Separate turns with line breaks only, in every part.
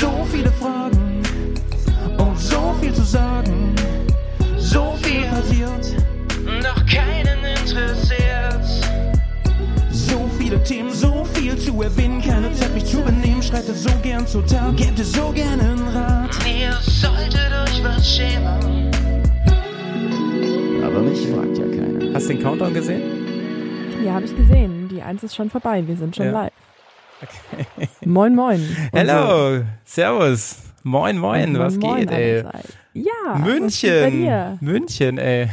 So viele Fragen und so viel zu sagen. So viel passiert, doch keinen interessiert. So viele Themen, so viel zu erwähnen, keine Zeit mich zu benehmen. Schreitet so gern zu Tag, gebt es so gerne einen Rat. Ihr solltet euch was schämen.
Aber mich fragt ja keiner.
Hast du den Countdown gesehen?
Ja, habe ich gesehen. Die Eins ist schon vorbei. Wir sind schon
Ja.
live. Moin, moin.
Hello, servus. Moin,
so.
moin, was
moin
geht, ey?
Ja,
München? München, ey.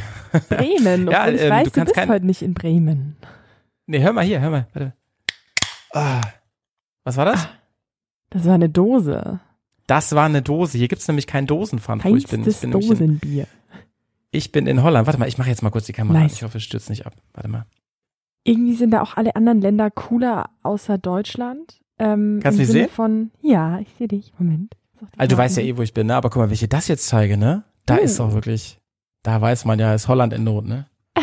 Bremen.
Ja,
ich
ähm,
weiß,
du
du,
kannst
bist
kein-
heute nicht in Bremen.
Nee, hör mal hier, hör mal, warte. Ah, was war das?
Das war eine Dose.
Das war eine Dose. Hier gibt's nämlich keinen Dosenpfand, wo ich bin. Ich bin, nämlich in,
Dosenbier.
ich bin in Holland. Warte mal, ich mache jetzt mal kurz die Kamera. an.
Nice.
Ich hoffe, es stürzt nicht ab. Warte mal.
Irgendwie sind da auch alle anderen Länder cooler außer Deutschland. Ähm,
Kannst du mich
Sinne
sehen?
Von, ja, ich sehe dich. Moment.
Also du weißt ja eh, wo ich bin, ne? Aber guck mal, wenn ich dir das jetzt zeige, ne? Da
Oh.
ist auch wirklich, da weiß man ja, ist Holland in Not, ne?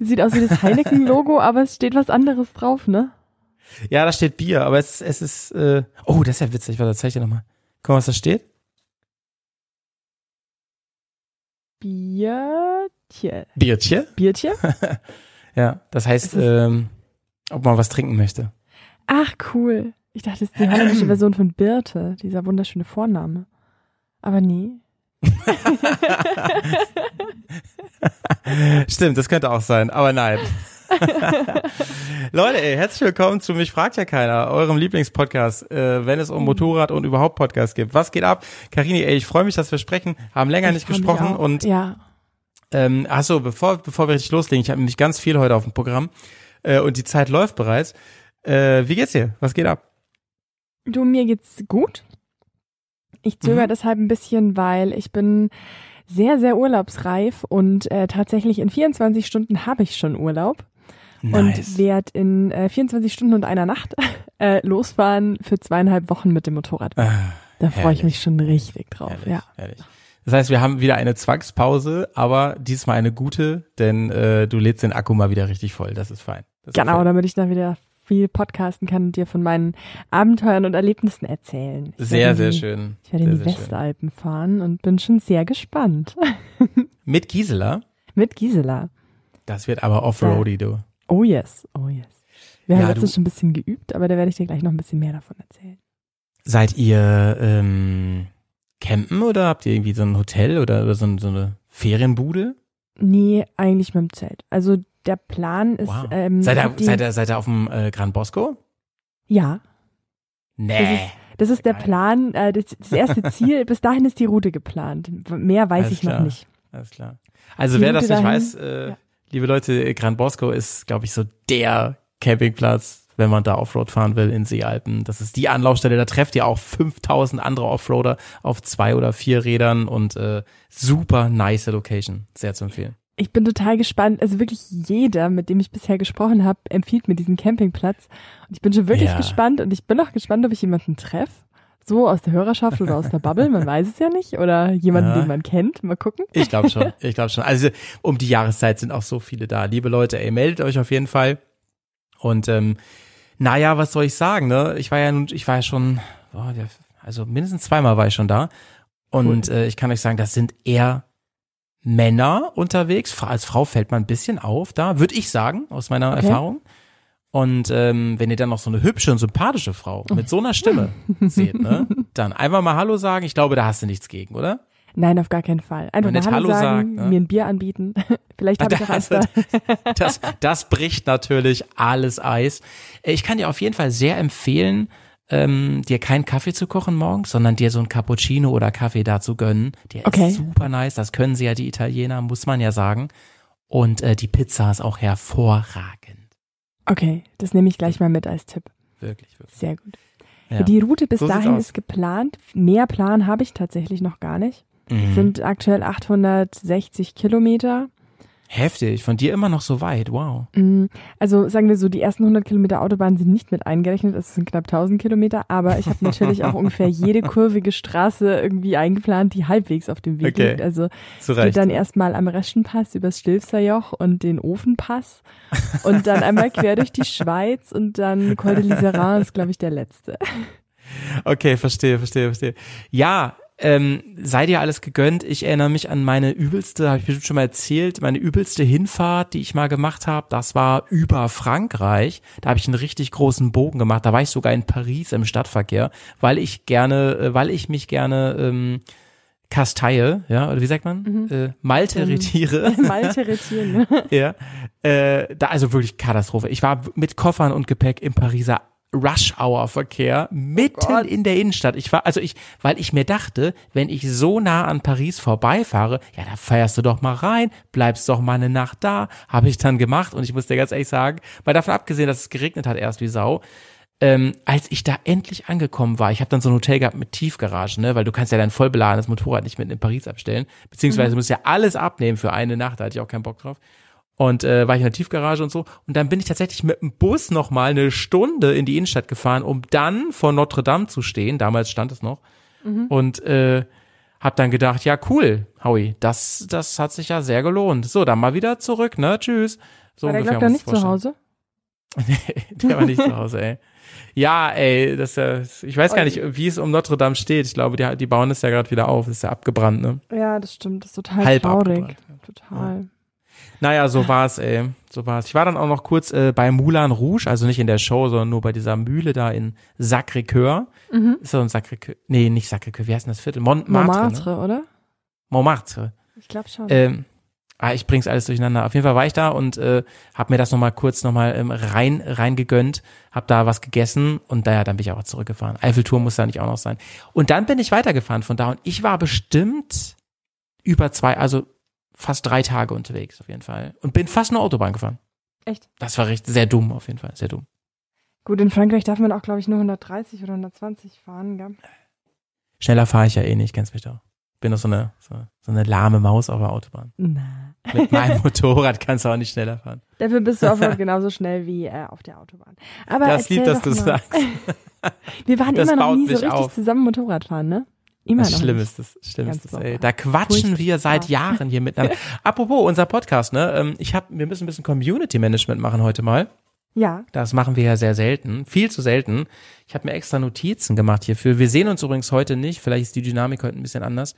Sieht aus wie das Heineken-Logo, aber es steht was anderes drauf, ne?
Ja, da steht Bier, aber es, es ist, äh, oh, das ist ja witzig. Warte, zeig ich dir nochmal. Guck mal, was da steht.
Biertje.
Biertje.
Biertje?
Ja, das heißt, ähm, ob man was trinken möchte.
Ach, cool. Ich dachte, das ist die holländische Version von Birte, dieser wunderschöne Vorname. Aber nee.
Stimmt, das könnte auch sein, aber nein. Leute, ey, herzlich willkommen zu Mich fragt ja keiner, eurem Lieblingspodcast, äh, wenn es um Motorrad und überhaupt Podcasts gibt. Was geht ab? Karini, ey, ich freue mich, dass wir sprechen, haben länger
Ich
nicht gesprochen und
Ja.
ähm, ach so, bevor bevor wir richtig loslegen, ich habe nämlich ganz viel heute auf dem Programm äh, und die Zeit läuft bereits. Äh, wie geht's dir? Was geht ab?
Du, mir geht's gut. Ich zögere
Mhm.
deshalb ein bisschen, weil ich bin sehr, sehr urlaubsreif und äh, tatsächlich in 24 Stunden habe ich schon Urlaub und werde in äh, 24 Stunden und einer Nacht äh, losfahren für zweieinhalb Wochen mit dem Motorrad.
Ah,
Da freue ich mich schon richtig drauf.
Herrlich,
Ja.
herrlich. Das heißt, wir haben wieder eine Zwangspause, aber diesmal eine gute, denn äh, du lädst den Akku mal wieder richtig voll. Das ist fein. Das ist
Genau,
fein.
damit ich dann wieder viel podcasten kann und dir von meinen Abenteuern und Erlebnissen erzählen. Ich
Sehr, sehr
in die,
schön.
Ich werde in
sehr,
die
sehr schön.
Westalpen fahren und bin schon sehr gespannt.
Mit Gisela.
Mit Gisela.
Das wird aber Offroady, du.
Oh yes, oh yes. Wir
Ja,
haben letztens schon ein bisschen geübt, aber da werde ich dir gleich noch ein bisschen mehr davon erzählen.
Seid ihr ähm, campen oder habt ihr irgendwie so ein Hotel oder, oder so, so eine Ferienbude?
Nee, eigentlich mit dem Zelt. Also der Plan ist,
Wow.
ähm,
seid, ihr, seid, ihr, seid ihr auf dem äh, Gran Bosco?
ja,
Nee.
das ist der
Geil.
Plan, äh, das, das erste Ziel, bis dahin ist die Route geplant. Mehr weiß
Alles
ich noch
klar.
nicht.
Alles klar. Also
Die
wer das
Route
nicht
dahin,
weiß, äh,
ja.
liebe Leute, Gran Bosco ist, glaube ich, so der Campingplatz, wenn man da Offroad fahren will in Seealpen. Das ist die Anlaufstelle. Da trefft ihr auch 5000 andere Offroader auf zwei oder vier Rädern und äh, super nice Location. Sehr zu empfehlen.
Ich bin total gespannt. Also wirklich jeder, mit dem ich bisher gesprochen habe, empfiehlt mir diesen Campingplatz. Und ich bin schon wirklich
Ja.
gespannt und ich bin auch gespannt, ob ich jemanden treffe. So aus der Hörerschaft oder aus der Bubble, man weiß es ja nicht. Oder jemanden,
Ja.
den man kennt. Mal gucken.
Ich glaube schon. Ich glaube schon. Also um die Jahreszeit sind auch so viele da. Liebe Leute, ey, meldet euch auf jeden Fall. Und ähm, naja, was soll ich sagen, ne? Ich war ja nun, ich war ja schon, boah, ja, also mindestens zweimal war ich schon da. Und äh, ich kann euch sagen, das sind eher Männer unterwegs. Als Frau fällt man ein bisschen auf da, würde ich sagen, aus meiner
Okay.
Erfahrung. Und ähm, wenn ihr dann noch so eine hübsche und sympathische Frau mit so einer Stimme seht, ne, dann einfach mal Hallo sagen. Ich glaube, da hast du nichts gegen, oder?
Nein, auf gar keinen Fall. Einfach mal Hallo
Hallo
sagen,
sagt, ne?
mir ein Bier anbieten. Vielleicht habe ich auch eins da.
das, das bricht natürlich alles Eis. Äh, Ich kann dir auf jeden Fall sehr empfehlen, ähm, dir keinen Kaffee zu kochen morgens, sondern dir so ein Cappuccino oder Kaffee dazu gönnen. Der
Okay.
ist super nice. Das können sie ja, die Italiener, muss man ja sagen. Und äh, die Pizza ist auch hervorragend.
Okay, das nehme ich gleich mal mit als Tipp.
Wirklich, wirklich.
Sehr gut.
Ja.
Die Route bis
So
dahin ist geplant. Mehr Plan habe ich tatsächlich noch gar nicht.
Mhm.
Es sind aktuell 860 Kilometer.
Heftig. Von dir immer noch so weit. Wow.
Mm, Also sagen wir so, die ersten 100 Kilometer Autobahn sind nicht mit eingerechnet. Es sind knapp 1000 Kilometer. Aber ich habe natürlich auch ungefähr jede kurvige Straße irgendwie eingeplant, die halbwegs auf dem Weg
Okay.
liegt. Also
Zu
geht dann erstmal am Reschenpass übers Stilfserjoch und den Ofenpass und dann einmal quer durch die Schweiz und dann Col de Liserin ist, glaube ich, der letzte.
Okay, verstehe, verstehe, verstehe. Ja, ähm, sei dir alles gegönnt. Ich erinnere mich an meine übelste, habe ich bestimmt schon mal erzählt, meine übelste Hinfahrt, die ich mal gemacht habe. Das war über Frankreich. Da habe ich einen richtig großen Bogen gemacht. Da war ich sogar in Paris im Stadtverkehr, weil ich gerne, äh, weil ich mich gerne ähm, kasteie, ja, oder wie sagt man? Mhm. Äh, malteritiere.
malteritieren.
ja. Äh, da also wirklich Katastrophe. Ich war mit Koffern und Gepäck im Pariser Rush-Hour-Verkehr mitten oh in der Innenstadt. Ich war, also ich, weil ich mir dachte, wenn ich so nah an Paris vorbeifahre, ja, da feierst du doch mal rein, bleibst doch mal eine Nacht da, habe ich dann gemacht und ich muss dir ganz ehrlich sagen, mal davon abgesehen, dass es geregnet hat erst wie Sau, ähm, als ich da endlich angekommen war, ich habe dann so ein Hotel gehabt mit Tiefgarage, ne, weil du kannst ja dein voll beladenes Motorrad nicht mit in Paris abstellen, beziehungsweise mhm. musst ja alles abnehmen für eine Nacht, da hatte ich auch keinen Bock drauf und äh, war ich in der Tiefgarage und so. Und dann bin ich tatsächlich mit dem Bus noch mal eine Stunde in die Innenstadt gefahren, um dann vor Notre Dame zu stehen. Damals stand es noch. Mhm. Und äh, hab dann gedacht, ja cool, Howie, das das hat sich ja sehr gelohnt. So, dann mal wieder zurück, ne? Tschüss. So
war der ungefähr, nicht zu Hause?
nee, der war nicht zu Hause, ey. Ja, ey, das ist ja, ich weiß gar nicht, wie es um Notre Dame steht. Ich glaube, die, die bauen es ja gerade wieder auf. Das ist ja abgebrannt, ne?
Ja, das stimmt. Das ist total Halb traurig. Total. Ja.
Naja, so war's, ey. So war's. Ich war dann auch noch kurz äh, bei Moulin Rouge, also nicht in der Show, sondern nur bei dieser Mühle da in Sacré-Cœur. Mhm. Ist so ein Sacré-Cœur. Nee, nicht Sacré-Cœur. Wie heißt denn das Viertel? Montmartre,
Montmartre
ne?
oder?
Montmartre.
Ich glaube schon.
Ähm, ah, ich bring's alles durcheinander. Auf jeden Fall war ich da und äh, hab mir das nochmal kurz nochmal ähm, rein rein gegönnt, hab da was gegessen und daher dann bin ich auch zurückgefahren. Eiffelturm muss da nicht auch noch sein. Und dann bin ich weitergefahren von da und ich war bestimmt über zwei, also fast drei Tage unterwegs auf jeden Fall und bin fast eine Autobahn gefahren.
Echt?
Das war recht sehr dumm auf jeden Fall, sehr dumm.
Gut, in Frankreich darf man auch, glaube ich, nur 130 oder 120 fahren, gell?
Schneller fahre ich ja eh nicht, kennst mich doch. Bin doch so eine, so, so eine lahme Maus auf der Autobahn.
Na.
Mit meinem Motorrad kannst du auch nicht schneller fahren.
Dafür bist du auch genauso schnell wie äh, auf der Autobahn. Aber
das lieb, dass du mal. sagst.
Wir waren das immer noch nie so richtig auf. zusammen Motorrad fahren, ne?
Immer das noch schlimm ist das, schlimm ist das, ey. Da quatschen wir seit Jahren hier miteinander. Apropos, unser Podcast, ne? Ähm, ich hab, wir müssen ein bisschen Community Management machen heute mal.
Ja.
Das machen wir ja sehr selten, viel zu selten. Ich habe mir extra Notizen gemacht hierfür. Wir sehen uns übrigens heute nicht, vielleicht ist die Dynamik heute ein bisschen anders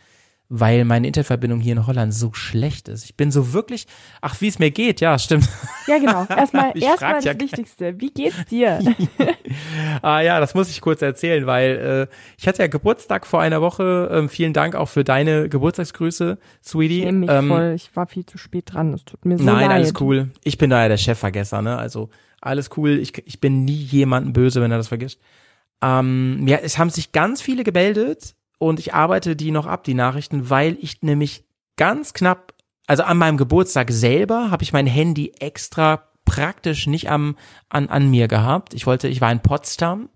weil meine Internetverbindung hier in Holland so schlecht ist. Ich bin so wirklich, ach, wie es mir geht, ja, stimmt.
Ja, genau. Erstmal, erstmal das ja Wichtigste. Wie geht's dir?
ah ja, das muss ich kurz erzählen, weil äh, ich hatte ja Geburtstag vor einer Woche. Ähm, vielen Dank auch für deine Geburtstagsgrüße, Sweetie.
Ich mich ähm, voll. Ich war viel zu spät dran. Es tut mir so
nein,
leid.
Nein, alles cool. Ich bin da ja der Chefvergesser, ne? Also alles cool. Ich, ich bin nie jemanden böse, wenn er das vergisst. Ähm, ja, es haben sich ganz viele gemeldet und ich arbeite die noch ab, die Nachrichten, weil ich nämlich ganz knapp, also an meinem Geburtstag selber habe ich mein Handy extra praktisch nicht am, an, an mir gehabt. Ich wollte, ich war in Potsdam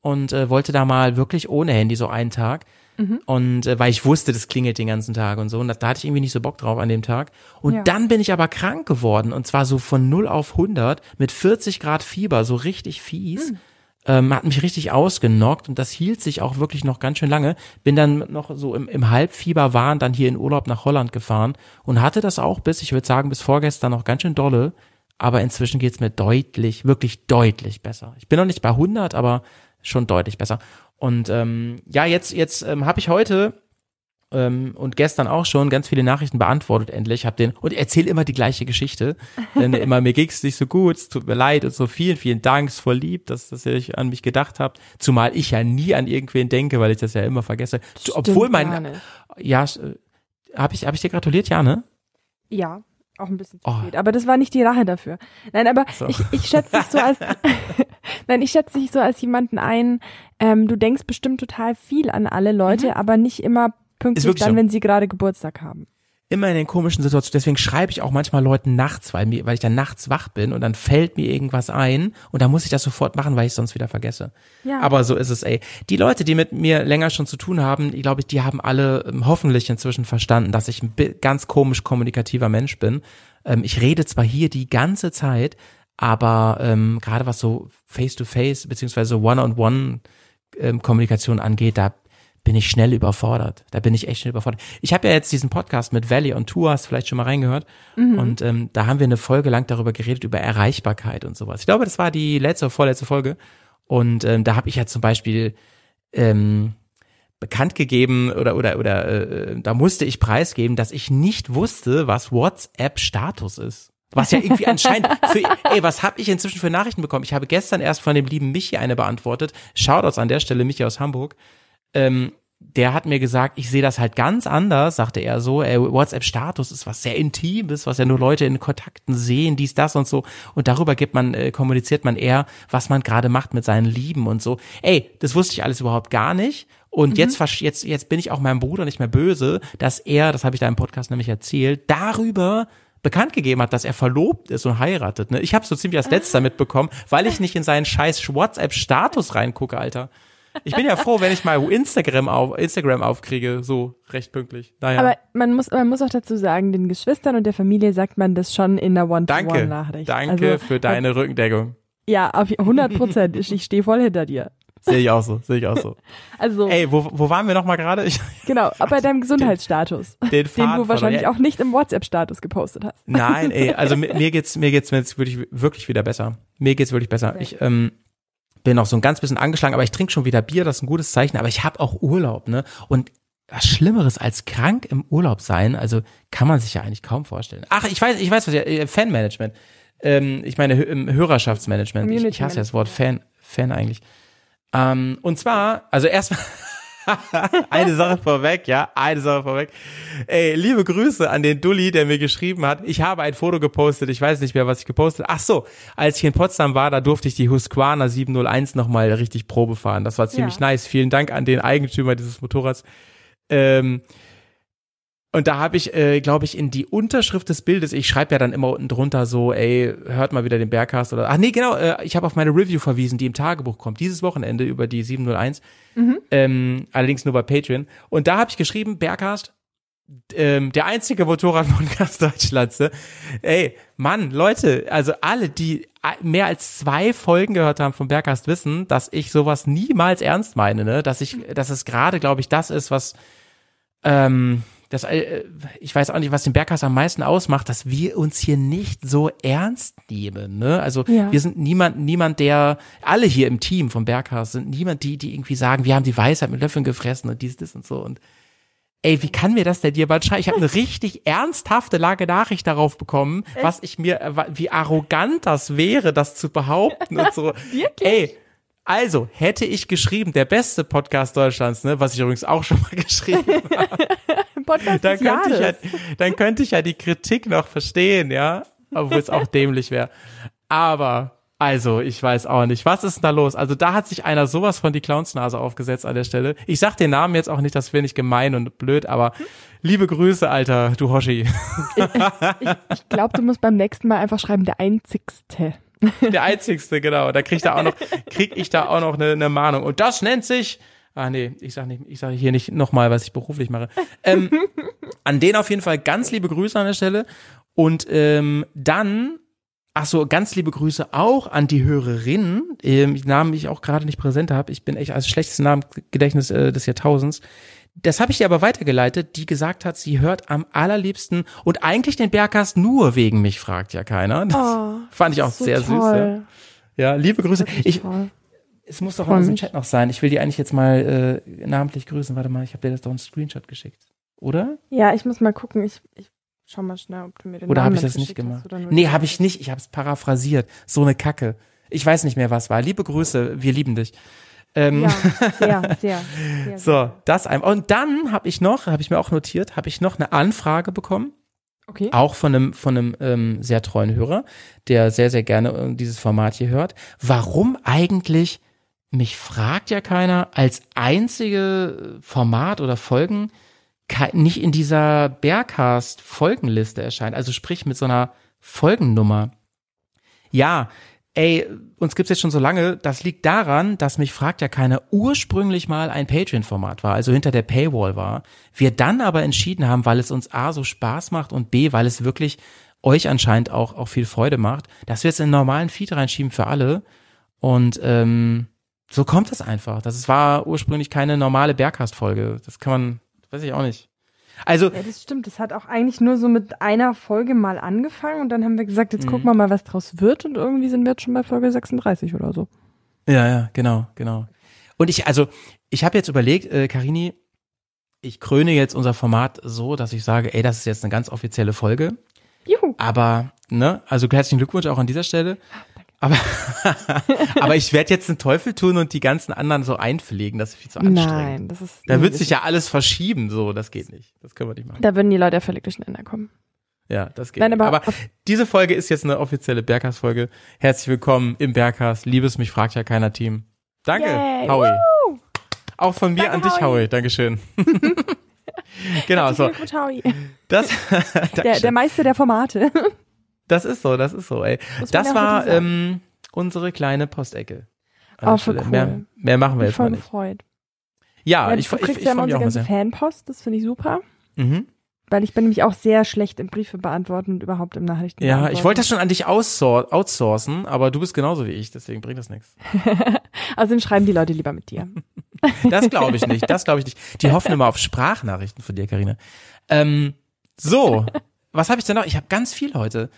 und äh, wollte da mal wirklich ohne Handy so einen Tag. Mhm. Und äh, weil ich wusste, das klingelt den ganzen Tag und so. Und da, da hatte ich irgendwie nicht so Bock drauf an dem Tag. Und ja. dann bin ich aber krank geworden. Und zwar so von 0 auf 100 mit 40 Grad Fieber, so richtig fies. Mhm ähm, hat mich richtig ausgenockt und das hielt sich auch wirklich noch ganz schön lange. Bin dann noch so im, im Halbfieber waren dann hier in Urlaub nach Holland gefahren und hatte das auch bis, ich würde sagen, bis vorgestern noch ganz schön dolle. Aber inzwischen geht's mir deutlich, wirklich deutlich besser. Ich bin noch nicht bei 100, aber schon deutlich besser. Und ähm, ja, jetzt jetzt ähm, habe ich heute ähm, und gestern auch schon ganz viele Nachrichten beantwortet endlich. Hab den und erzähle immer die gleiche Geschichte. Denn immer mir ging's nicht so gut, es tut mir leid und so vielen, vielen Dank, es voll lieb, dass, dass ihr euch an mich gedacht habt. Zumal ich ja nie an irgendwen denke, weil ich das ja immer vergesse.
Stimmt
Obwohl mein ja, äh, habe ich hab ich dir gratuliert, ja, ne?
Ja, auch ein bisschen zu oh. spät. Aber das war nicht die Rache dafür. Nein, aber so. ich, ich schätze dich so als Nein, ich schätze dich so als jemanden ein, ähm, du denkst bestimmt total viel an alle Leute, mhm. aber nicht immer Pünktlich dann, so. wenn sie gerade Geburtstag haben.
Immer in den komischen Situationen. Deswegen schreibe ich auch manchmal Leuten nachts, weil, mir, weil ich dann nachts wach bin und dann fällt mir irgendwas ein und dann muss ich das sofort machen, weil ich es sonst wieder vergesse. Ja. Aber so ist es, ey. Die Leute, die mit mir länger schon zu tun haben, ich glaube, die haben alle ähm, hoffentlich inzwischen verstanden, dass ich ein ganz komisch kommunikativer Mensch bin. Ähm, ich rede zwar hier die ganze Zeit, aber ähm, gerade was so Face-to-Face -face, beziehungsweise One-on-One ähm, Kommunikation angeht, da bin ich schnell überfordert. Da bin ich echt schnell überfordert. Ich habe ja jetzt diesen Podcast mit Valley und Tour, hast vielleicht schon mal reingehört. Mhm. Und ähm, da haben wir eine Folge lang darüber geredet, über Erreichbarkeit und sowas. Ich glaube, das war die letzte, vorletzte Folge. Und ähm, da habe ich ja zum Beispiel ähm, bekannt gegeben oder oder oder äh, da musste ich preisgeben, dass ich nicht wusste, was WhatsApp Status ist. Was ja irgendwie anscheinend für, ey, was habe ich inzwischen für Nachrichten bekommen? Ich habe gestern erst von dem lieben Michi eine beantwortet. Shoutouts an der Stelle, Michi aus Hamburg. Ähm, der hat mir gesagt, ich sehe das halt ganz anders, sagte er so. Ey, WhatsApp-Status ist was sehr Intimes, was ja nur Leute in Kontakten sehen, dies, das und so. Und darüber gibt man, äh, kommuniziert man eher, was man gerade macht mit seinen Lieben und so. Ey, das wusste ich alles überhaupt gar nicht. Und mhm. jetzt, jetzt, jetzt bin ich auch meinem Bruder nicht mehr böse, dass er, das habe ich da im Podcast nämlich erzählt, darüber bekannt gegeben hat, dass er verlobt ist und heiratet. Ne? Ich habe so ziemlich als letzter mitbekommen, weil ich nicht in seinen scheiß WhatsApp-Status reingucke, Alter. Ich bin ja froh, wenn ich mal Instagram auf Instagram aufkriege, so recht pünktlich.
Naja. Aber man muss man muss auch dazu sagen, den Geschwistern und der Familie sagt man das schon in der One-to-One-Nachricht.
Danke, danke also, für deine Rückendeckung.
Ja, auf 100 Prozent. Ich, ich stehe voll hinter dir.
Sehe ich auch so, sehe ich auch so. Also. Ey, wo, wo waren wir nochmal gerade?
Genau, bei deinem Gesundheitsstatus. Den, den, den du wahrscheinlich auch nicht im WhatsApp-Status gepostet hast.
Nein, ey, also mir, mir geht's, mir geht's jetzt wirklich, wirklich wieder besser. Mir geht's wirklich besser. Ich, ähm, bin noch so ein ganz bisschen angeschlagen, aber ich trinke schon wieder Bier, das ist ein gutes Zeichen, aber ich habe auch Urlaub, ne? Und was Schlimmeres als krank im Urlaub sein, also kann man sich ja eigentlich kaum vorstellen. Ach, ich weiß, ich weiß was ja, äh, Fanmanagement. Ähm, ich meine im Hörerschaftsmanagement. Ich, ich hasse ja das Wort Fan, Fan eigentlich. Ähm, und zwar, also erstmal eine Sache vorweg, ja, eine Sache vorweg. Ey, liebe Grüße an den Dulli, der mir geschrieben hat. Ich habe ein Foto gepostet, ich weiß nicht mehr, was ich gepostet. Ach so, als ich in Potsdam war, da durfte ich die Husqvarna 701 nochmal richtig Probe fahren. Das war ziemlich ja. nice. Vielen Dank an den Eigentümer dieses Motorrads. Ähm, und da habe ich, äh, glaube ich, in die Unterschrift des Bildes, ich schreibe ja dann immer unten drunter so, ey, hört mal wieder den Bergcast oder, ach nee, genau, äh, ich habe auf meine Review verwiesen, die im Tagebuch kommt, dieses Wochenende über die 701, mhm. ähm, allerdings nur bei Patreon. Und da habe ich geschrieben, Bergcast, ähm, der einzige Motorrad-Podcast Deutschlands. Ne? Ey, Mann, Leute, also alle, die mehr als zwei Folgen gehört haben vom Bergcast, wissen, dass ich sowas niemals ernst meine, ne? Dass ich, dass es gerade, glaube ich, das ist, was ähm, das, äh, ich weiß auch nicht, was den Berghaus am meisten ausmacht, dass wir uns hier nicht so ernst nehmen. Ne? Also ja. wir sind niemand, niemand, der, alle hier im Team vom Berghaus sind niemand, die, die irgendwie sagen, wir haben die Weisheit mit Löffeln gefressen und dies, das und so. Und ey, wie kann mir das denn dir bald schreiben? Ich habe eine richtig ernsthafte Lage Nachricht darauf bekommen, was ich mir, äh, wie arrogant das wäre, das zu behaupten und so. Wirklich? Ey, also, hätte ich geschrieben, der beste Podcast Deutschlands, ne, was ich übrigens auch schon mal geschrieben habe, Podcast dann, könnte ich ja, dann könnte ich ja die Kritik noch verstehen, ja, obwohl es auch dämlich wäre. Aber, also, ich weiß auch nicht, was ist denn da los? Also, da hat sich einer sowas von die Clownsnase aufgesetzt an der Stelle. Ich sag den Namen jetzt auch nicht, das finde ich gemein und blöd, aber liebe Grüße, Alter, du Hoshi.
Ich, ich, ich glaube, du musst beim nächsten Mal einfach schreiben, der einzigste.
Der einzigste, genau. Da krieg ich da auch noch, krieg ich da auch noch eine, eine Mahnung. Und das nennt sich, ah nee, ich sag nicht, ich sage hier nicht nochmal, was ich beruflich mache. Ähm, an den auf jeden Fall ganz liebe Grüße an der Stelle. Und ähm, dann Ach so, ganz liebe Grüße auch an die Hörerinnen, ähm, Namen ich auch gerade nicht präsent habe. Ich bin echt als schlechtes Namengedächtnis äh, des Jahrtausends. Das habe ich ihr aber weitergeleitet, die gesagt hat, sie hört am allerliebsten und eigentlich den Bergcast nur wegen mich, fragt ja keiner. Das oh, fand ich auch so sehr toll. süß. Ja. ja, liebe Grüße. Ich, es muss doch aus dem Chat noch sein. Ich will die eigentlich jetzt mal äh, namentlich grüßen. Warte mal, ich habe dir das doch einen Screenshot geschickt. Oder?
Ja, ich muss mal gucken. Ich, ich schau mal schnell, ob du mir den
Oder habe ich das nicht gemacht? Nee, habe ich nicht. Ich habe es paraphrasiert. So eine Kacke. Ich weiß nicht mehr, was war. Liebe Grüße, wir lieben dich. Ähm, ja, sehr, sehr, sehr. so, das einmal. Und dann habe ich noch, habe ich mir auch notiert, habe ich noch eine Anfrage bekommen. Okay. Auch von einem, von einem ähm, sehr treuen Hörer, der sehr, sehr gerne äh, dieses Format hier hört. Warum eigentlich, mich fragt ja keiner, als einzige Format oder Folgen nicht in dieser Bearcast-Folgenliste erscheint. Also sprich mit so einer Folgennummer. Ja, ey, uns gibt's jetzt schon so lange, das liegt daran, dass mich fragt ja keiner ursprünglich mal ein Patreon-Format war, also hinter der Paywall war. Wir dann aber entschieden haben, weil es uns A so Spaß macht und B, weil es wirklich euch anscheinend auch, auch viel Freude macht, dass wir jetzt in einen normalen Feed reinschieben für alle. Und ähm, so kommt es einfach. Das war ursprünglich keine normale Bergcast-Folge. Das kann man, weiß ich auch nicht. Also.
Ja, das stimmt. Das hat auch eigentlich nur so mit einer Folge mal angefangen und dann haben wir gesagt, jetzt gucken wir mal, was draus wird und irgendwie sind wir jetzt schon bei Folge 36 oder so.
Ja, ja, genau, genau. Und ich, also, ich habe jetzt überlegt, äh, Karini, ich kröne jetzt unser Format so, dass ich sage, ey, das ist jetzt eine ganz offizielle Folge.
Juhu.
Aber, ne, also herzlichen Glückwunsch auch an dieser Stelle. Aber, aber ich werde jetzt einen Teufel tun und die ganzen anderen so einpflegen, das ist viel zu anstrengend.
Nein, das ist.
Da wird sich ja alles verschieben, so, das geht nicht. Das können wir nicht machen.
Da würden die Leute ja völlig durcheinander kommen.
Ja, das geht.
Nein,
nicht.
aber
aber diese Folge ist jetzt eine offizielle Berghaus-Folge. Herzlich willkommen im Berghaus. Liebes mich fragt ja keiner Team. Danke,
Yay.
Howie.
Woo.
Auch von mir
Danke,
an dich,
Howie.
Howie. Dankeschön. genau, so.
Howie.
Das,
Der, der Meister der Formate.
Das ist so, das ist so, ey.
Muss
Das war ähm, unsere kleine Postecke.
Oh, voll cool.
mehr, mehr machen wir
Ich
jetzt mal nicht.
gefreut.
Ja,
Ja,
ich,
du
ich,
kriegst
ich,
ja
ich
immer
freue
unsere ganze. Fanpost, das finde ich super.
Mhm.
Weil ich bin nämlich auch sehr schlecht im Briefe beantworten und überhaupt im Nachrichten
Ja, ich wollte das schon an dich outsour- outsourcen, aber du bist genauso wie ich, deswegen bringt das nichts.
Außerdem schreiben die Leute lieber mit dir.
Das glaube ich nicht. Das glaube ich nicht. Die hoffen immer auf Sprachnachrichten von dir, Karina. Ähm, so, was habe ich denn noch? Ich habe ganz viel heute.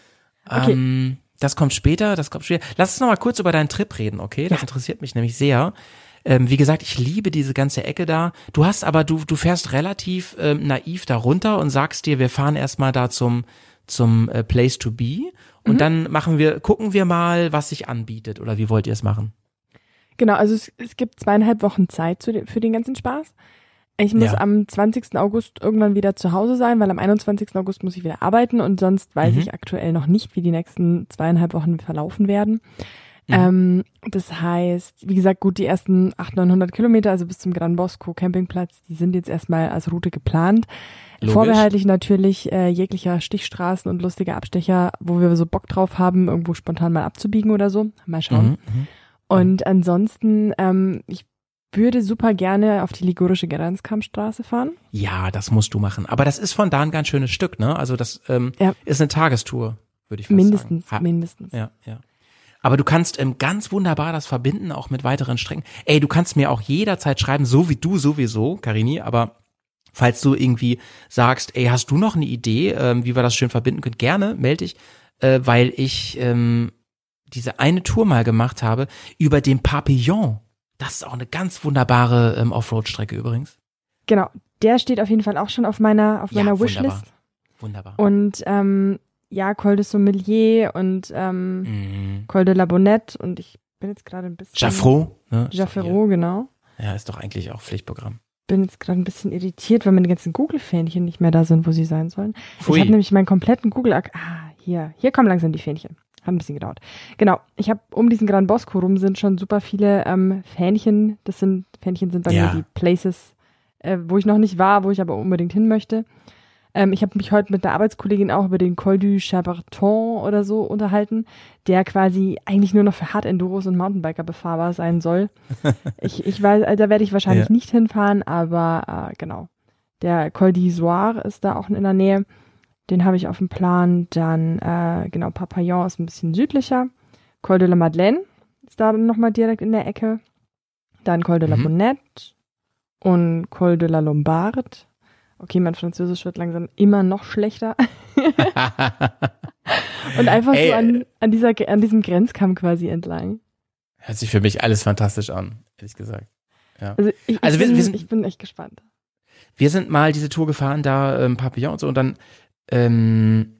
Okay.
Ähm, das kommt später, das kommt später. Lass uns noch mal kurz über deinen Trip reden, okay? Das interessiert mich nämlich sehr. Ähm, wie gesagt, ich liebe diese ganze Ecke da. Du hast aber, du, du fährst relativ ähm, naiv da runter und sagst dir, wir fahren erstmal da zum, zum äh, Place to be und dann machen wir, gucken wir mal, was sich anbietet oder wie wollt ihr es machen?
Genau, also es, es gibt zweieinhalb Wochen Zeit den- für den ganzen Spaß. Ich muss
Ja.
am 20. August irgendwann wieder zu Hause sein, weil am 21. August muss ich wieder arbeiten und sonst weiß
Mhm.
ich aktuell noch nicht, wie die nächsten zweieinhalb Wochen verlaufen werden.
Mhm.
Ähm, das heißt, wie gesagt, gut, die ersten 800, 900 Kilometer, also bis zum Gran Bosco Campingplatz, die sind jetzt erstmal als Route geplant.
Logisch.
Vorbehaltlich natürlich äh, jeglicher Stichstraßen und lustiger Abstecher, wo wir so Bock drauf haben, irgendwo spontan mal abzubiegen oder so. Mal schauen.
Mhm, mhm.
Und ansonsten, ähm, ich würde super gerne auf die ligurische Grenzkampfstraße fahren.
Ja, das musst du machen. Aber das ist von da ein ganz schönes Stück, ne? Also das ähm,
Ja.
ist eine Tagestour, würde ich fast
mindestens,
sagen. Ha-
mindestens.
Ja, ja. Aber du kannst ähm, ganz wunderbar das verbinden, auch mit weiteren Strecken. Ey, du kannst mir auch jederzeit schreiben, so wie du sowieso, Karini, aber falls du irgendwie sagst, ey, hast du noch eine Idee, ähm, wie wir das schön verbinden können, gerne, melde dich, äh, weil ich ähm, diese eine Tour mal gemacht habe über den Papillon. Das ist auch eine ganz wunderbare ähm, Offroad-Strecke übrigens.
Genau, der steht auf jeden Fall auch schon auf meiner, auf
Ja,
meiner
wunderbar.
Wishlist.
Wunderbar.
Und ähm, ja, Col de Sommelier und ähm,
Mhm.
Col de la Bonnette und ich bin jetzt gerade ein bisschen...
Jaffro, ne?
Jaffero, genau.
Ja, ist doch eigentlich auch Pflichtprogramm.
Bin jetzt gerade ein bisschen irritiert, weil meine ganzen Google-Fähnchen nicht mehr da sind, wo sie sein sollen.
Pfui.
Ich habe nämlich meinen kompletten Google... Ah, hier. Hier kommen langsam die Fähnchen. Hat ein bisschen gedauert. Genau. Ich habe um diesen Gran Bosco rum sind schon super viele ähm, Fähnchen. Das sind Fähnchen sind bei
Ja.
mir die Places, äh, wo ich noch nicht war, wo ich aber unbedingt hin möchte. Ähm, ich habe mich heute mit einer Arbeitskollegin auch über den Col du Chaberton oder so unterhalten, der quasi eigentlich nur noch für Hard-Enduros und Mountainbiker befahrbar sein soll. ich, ich weiß, da werde ich wahrscheinlich
Ja.
nicht hinfahren, aber äh, genau. Der Col d'Isoire ist da auch in der Nähe. Den habe ich auf dem Plan. Dann, äh, genau, Papillon ist ein bisschen südlicher. Col de la Madeleine ist da dann nochmal direkt in der Ecke. Dann Col de la
Mhm.
Bonnette und Col de la Lombarde. Okay, mein Französisch wird langsam immer noch schlechter. Und einfach
Ey,
so an, an, dieser, an diesem Grenzkamm quasi entlang.
Hört sich für mich alles fantastisch an, ehrlich gesagt.
Also ich, ich,
Also wir-
bin,
wir sind-
ich bin echt gespannt.
Wir sind mal diese Tour gefahren, da ähm, Papillon und so, und dann ähm,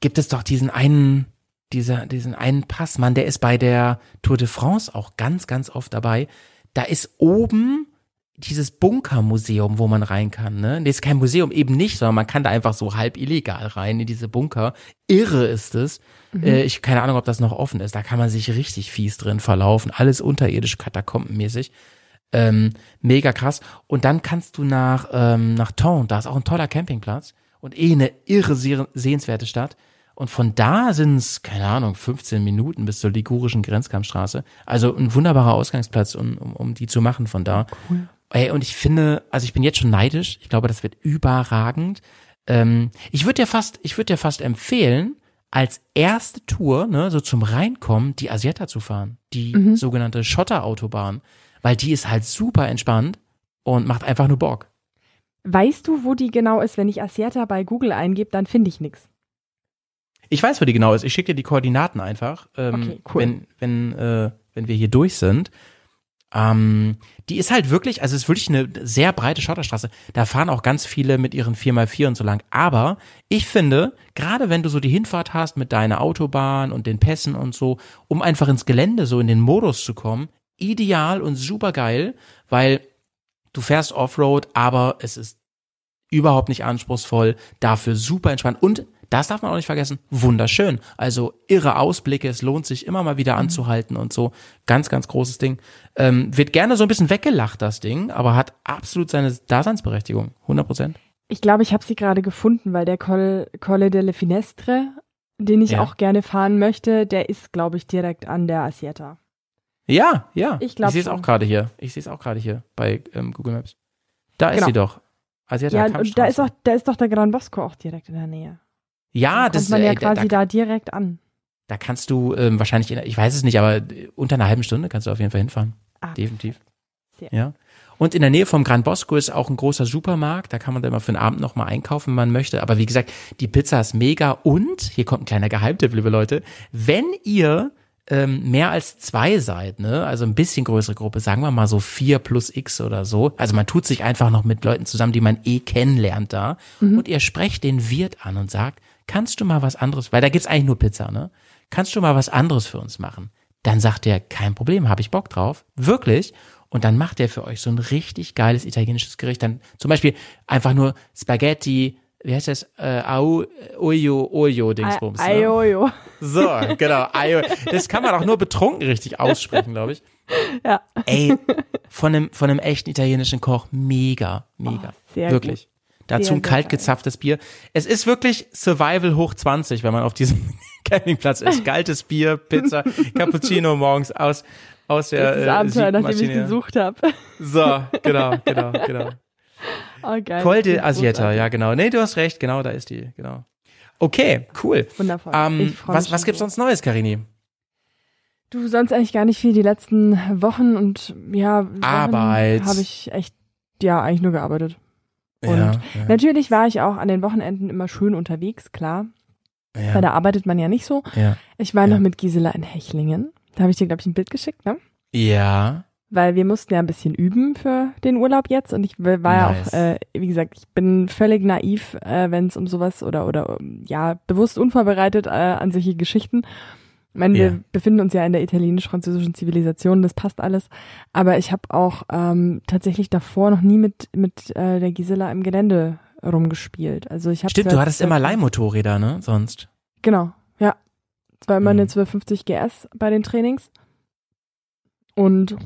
gibt es doch diesen einen, dieser, diesen einen Pass, Mann, der ist bei der Tour de France auch ganz, ganz oft dabei. Da ist oben dieses Bunkermuseum, wo man rein kann, ne? Nee, ist kein Museum, eben nicht, sondern man kann da einfach so halb illegal rein in diese Bunker. Irre ist es. Äh, ich keine Ahnung, ob das noch offen ist. Da kann man sich richtig fies drin verlaufen. Alles unterirdisch, katakombenmäßig. Ähm, mega krass. Und dann kannst du nach, ähm, nach Thon, da ist auch ein toller Campingplatz und eh eine irre seh- sehenswerte Stadt. Und von da sind es, keine Ahnung, 15 Minuten bis zur ligurischen Grenzkampfstraße. Also ein wunderbarer Ausgangsplatz, um, um, um die zu machen von da. Ey, und ich finde, also ich bin jetzt schon neidisch. Ich glaube, das wird überragend. Ähm, ich würde dir fast, ich würde dir fast empfehlen, als erste Tour, ne, so zum Reinkommen, die Asiata zu fahren. Die sogenannte Schotterautobahn. Weil die ist halt super entspannt und macht einfach nur Bock.
Weißt du, wo die genau ist? Wenn ich Asiata bei Google eingebe, dann finde ich nichts.
Ich weiß, wo die genau ist. Ich schicke dir die Koordinaten einfach, ähm,
Okay, cool.
wenn, wenn, äh, wenn wir hier durch sind. Ähm, die ist halt wirklich, also es ist wirklich eine sehr breite Schotterstraße. Da fahren auch ganz viele mit ihren 4x4 und so lang. Aber ich finde, gerade wenn du so die Hinfahrt hast mit deiner Autobahn und den Pässen und so, um einfach ins Gelände so in den Modus zu kommen, ideal und super geil, weil du fährst Offroad, aber es ist überhaupt nicht anspruchsvoll, dafür super entspannt und das darf man auch nicht vergessen, wunderschön. Also irre Ausblicke, es lohnt sich immer mal wieder mhm. anzuhalten und so. Ganz, ganz großes Ding. Ähm, wird gerne so ein bisschen weggelacht, das Ding, aber hat absolut seine Daseinsberechtigung. 100 Prozent.
Ich glaube, ich habe sie gerade gefunden, weil der Col Colle delle Finestre, den ich ja. auch gerne fahren möchte, der ist, glaube ich, direkt an der Asieta.
Ja, ja. Ich, ich sehe es auch gerade hier. Ich sehe es auch gerade hier bei ähm, Google Maps. Da genau. ist sie doch.
Asieta ja, da ist, auch, da ist doch der Gran Bosco auch direkt in der Nähe.
Ja, das
ist man ja äh, quasi da, da, direkt an.
Da kannst du ähm, wahrscheinlich, in, ich weiß es nicht, aber unter einer halben Stunde kannst du auf jeden Fall hinfahren. Ah. Definitiv. Sehr. Ja. Und in der Nähe vom Gran Bosco ist auch ein großer Supermarkt. Da kann man dann immer für den Abend nochmal einkaufen, wenn man möchte. Aber wie gesagt, die Pizza ist mega. Und, hier kommt ein kleiner Geheimtipp, liebe Leute. Wenn ihr ähm, mehr als zwei seid, ne, also ein bisschen größere Gruppe, sagen wir mal so vier plus X oder so. Also man tut sich einfach noch mit Leuten zusammen, die man eh kennenlernt da. Mhm. Und ihr sprecht den Wirt an und sagt, kannst du mal was anderes, weil da gibt's eigentlich nur Pizza, ne? Kannst du mal was anderes für uns machen? Dann sagt er, kein Problem, habe ich Bock drauf. Wirklich. Und dann macht er für euch so ein richtig geiles italienisches Gericht. Dann zum Beispiel einfach nur Spaghetti, wie heißt das? Äh, Au, Oyo, Oyo, Dingsbums.
Ne? Oyo.
So, genau. Ayo. Das kann man auch nur betrunken richtig aussprechen, glaube ich.
Ja.
Ey, von einem, von einem echten italienischen Koch, mega, mega. Oh, Wirklich. Gut. Dazu ein kalt gezapftes Bier. Es ist wirklich Survival hoch 20, wenn man auf diesem Campingplatz ist. Kaltes Bier, Pizza, Cappuccino morgens aus, aus der.
Das ist äh, Abenteuer, nachdem ich gesucht habe.
So, genau, genau, genau. Oh, geil. Col de Asieta, ja, genau. Nee, du hast recht, genau, da ist die, genau. Okay, cool.
Wundervoll.
Ähm, was was gibt's sonst Neues, Karini?
Du, sonst eigentlich gar nicht viel. Die letzten Wochen und ja,
Arbeit.
habe ich echt, ja, eigentlich nur gearbeitet. Und ja, ja. natürlich war ich auch an den Wochenenden immer schön unterwegs, klar. Ja. Weil da arbeitet man ja nicht so.
Ja.
Ich war noch mit Gisela in Hechlingen. Da habe ich dir, glaube ich, ein Bild geschickt, ne?
Ja.
Weil wir mussten ja ein bisschen üben für den Urlaub jetzt und ich war ja auch, äh, wie gesagt, ich bin völlig naiv, äh, wenn es um sowas oder oder ja bewusst unvorbereitet äh, an solche Geschichten. Ich meine, ja. wir befinden uns ja in der italienisch-französischen Zivilisation, das passt alles. Aber ich habe auch ähm, tatsächlich davor noch nie mit, mit äh, der Gisela im Gelände rumgespielt. Also ich habe
Stimmt, du hattest immer Leihmotorräder, ne? Sonst.
Genau, ja. Es war immer mhm. eine 1250 GS bei den Trainings. Und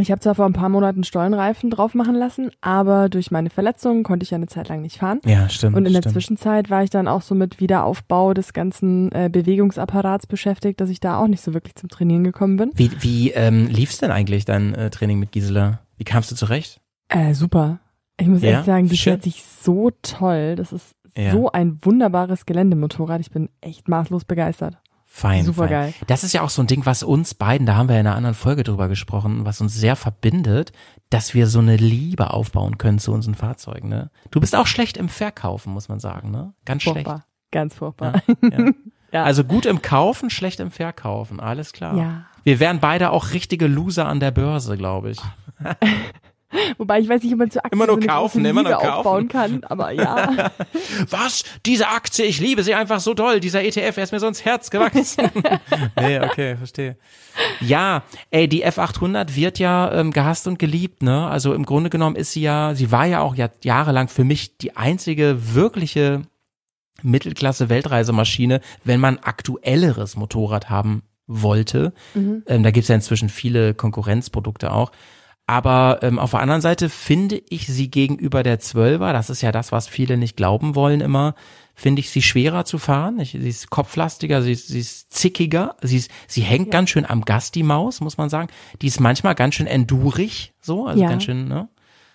ich habe zwar vor ein paar Monaten Stollenreifen drauf machen lassen, aber durch meine Verletzungen konnte ich ja eine Zeit lang nicht fahren.
Ja, stimmt.
Und in der
stimmt.
Zwischenzeit war ich dann auch so mit Wiederaufbau des ganzen äh, Bewegungsapparats beschäftigt, dass ich da auch nicht so wirklich zum Trainieren gekommen bin.
Wie, wie ähm, lief's denn eigentlich dein äh, Training mit Gisela? Wie kamst du zurecht?
Äh, super. Ich muss ja? echt sagen, die fährt sich so toll. Das ist ja. so ein wunderbares Geländemotorrad. Ich bin echt maßlos begeistert.
Fein.
Super geil.
Das ist ja auch so ein Ding, was uns beiden, da haben wir in einer anderen Folge drüber gesprochen, was uns sehr verbindet, dass wir so eine Liebe aufbauen können zu unseren Fahrzeugen. Ne? Du bist auch schlecht im Verkaufen, muss man sagen, ne? Ganz
furchtbar.
schlecht.
Ganz furchtbar.
Ja, ja. ja. Also gut im Kaufen, schlecht im Verkaufen, alles klar.
Ja.
Wir wären beide auch richtige Loser an der Börse, glaube ich.
Wobei ich weiß nicht, ob man zu Aktien
immer nur so kaufen, immer nur kaufen.
aufbauen kann, aber ja.
Was? Diese Aktie, ich liebe sie einfach so doll. Dieser ETF, er ist mir so ins Herz gewachsen. nee, okay, verstehe. Ja, ey, die F800 wird ja ähm, gehasst und geliebt, ne? Also im Grunde genommen ist sie ja, sie war ja auch ja, jahrelang für mich die einzige wirkliche Mittelklasse-Weltreisemaschine, wenn man aktuelleres Motorrad haben wollte. Mhm. Ähm, da gibt's ja inzwischen viele Konkurrenzprodukte auch. Aber ähm, auf der anderen Seite finde ich sie gegenüber der Zwölfer, das ist ja das, was viele nicht glauben wollen immer, finde ich sie schwerer zu fahren. Ich, sie ist kopflastiger, sie, sie ist zickiger, sie, ist, sie hängt ja. ganz schön am Gast, die Maus, muss man sagen. Die ist manchmal ganz schön endurig, so, also ja. ganz schön, ne?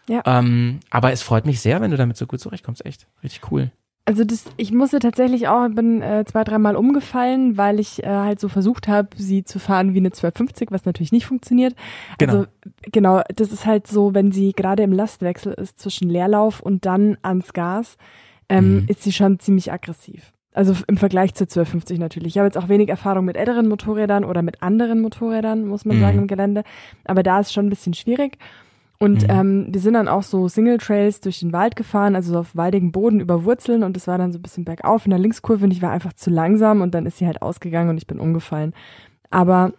Ja.
Ähm, aber es freut mich sehr, wenn du damit so gut zurechtkommst, echt. Richtig cool.
Also das, ich musste tatsächlich auch, bin äh, zwei, dreimal umgefallen, weil ich äh, halt so versucht habe, sie zu fahren wie eine 1250, was natürlich nicht funktioniert.
Genau.
Also genau, das ist halt so, wenn sie gerade im Lastwechsel ist zwischen Leerlauf und dann ans Gas, ähm, mhm. ist sie schon ziemlich aggressiv. Also im Vergleich zur 1250 natürlich. Ich habe jetzt auch wenig Erfahrung mit älteren Motorrädern oder mit anderen Motorrädern, muss man mhm. sagen, im Gelände. Aber da ist schon ein bisschen schwierig. Und mhm. ähm, wir sind dann auch so Single Trails durch den Wald gefahren, also so auf waldigen Boden über Wurzeln und es war dann so ein bisschen bergauf in der Linkskurve und ich war einfach zu langsam und dann ist sie halt ausgegangen und ich bin umgefallen. Aber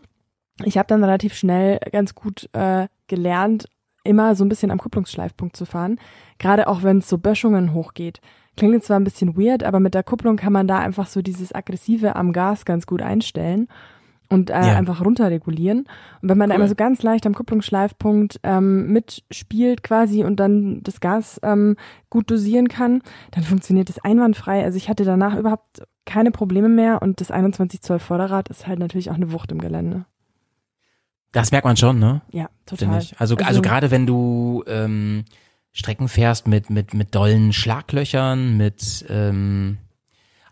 ich habe dann relativ schnell ganz gut äh, gelernt, immer so ein bisschen am Kupplungsschleifpunkt zu fahren. Gerade auch wenn es so Böschungen hochgeht. Klingt jetzt zwar ein bisschen weird, aber mit der Kupplung kann man da einfach so dieses Aggressive am Gas ganz gut einstellen und äh, ja. einfach runterregulieren. Und wenn man cool. da immer so ganz leicht am Kupplungsschleifpunkt ähm, mitspielt quasi und dann das Gas ähm, gut dosieren kann, dann funktioniert das einwandfrei. Also ich hatte danach überhaupt keine Probleme mehr und das 21 Zoll Vorderrad ist halt natürlich auch eine Wucht im Gelände.
Das merkt man schon, ne?
Ja, total.
Also, also, also gerade wenn du ähm, Strecken fährst mit, mit, mit dollen Schlaglöchern, mit ähm,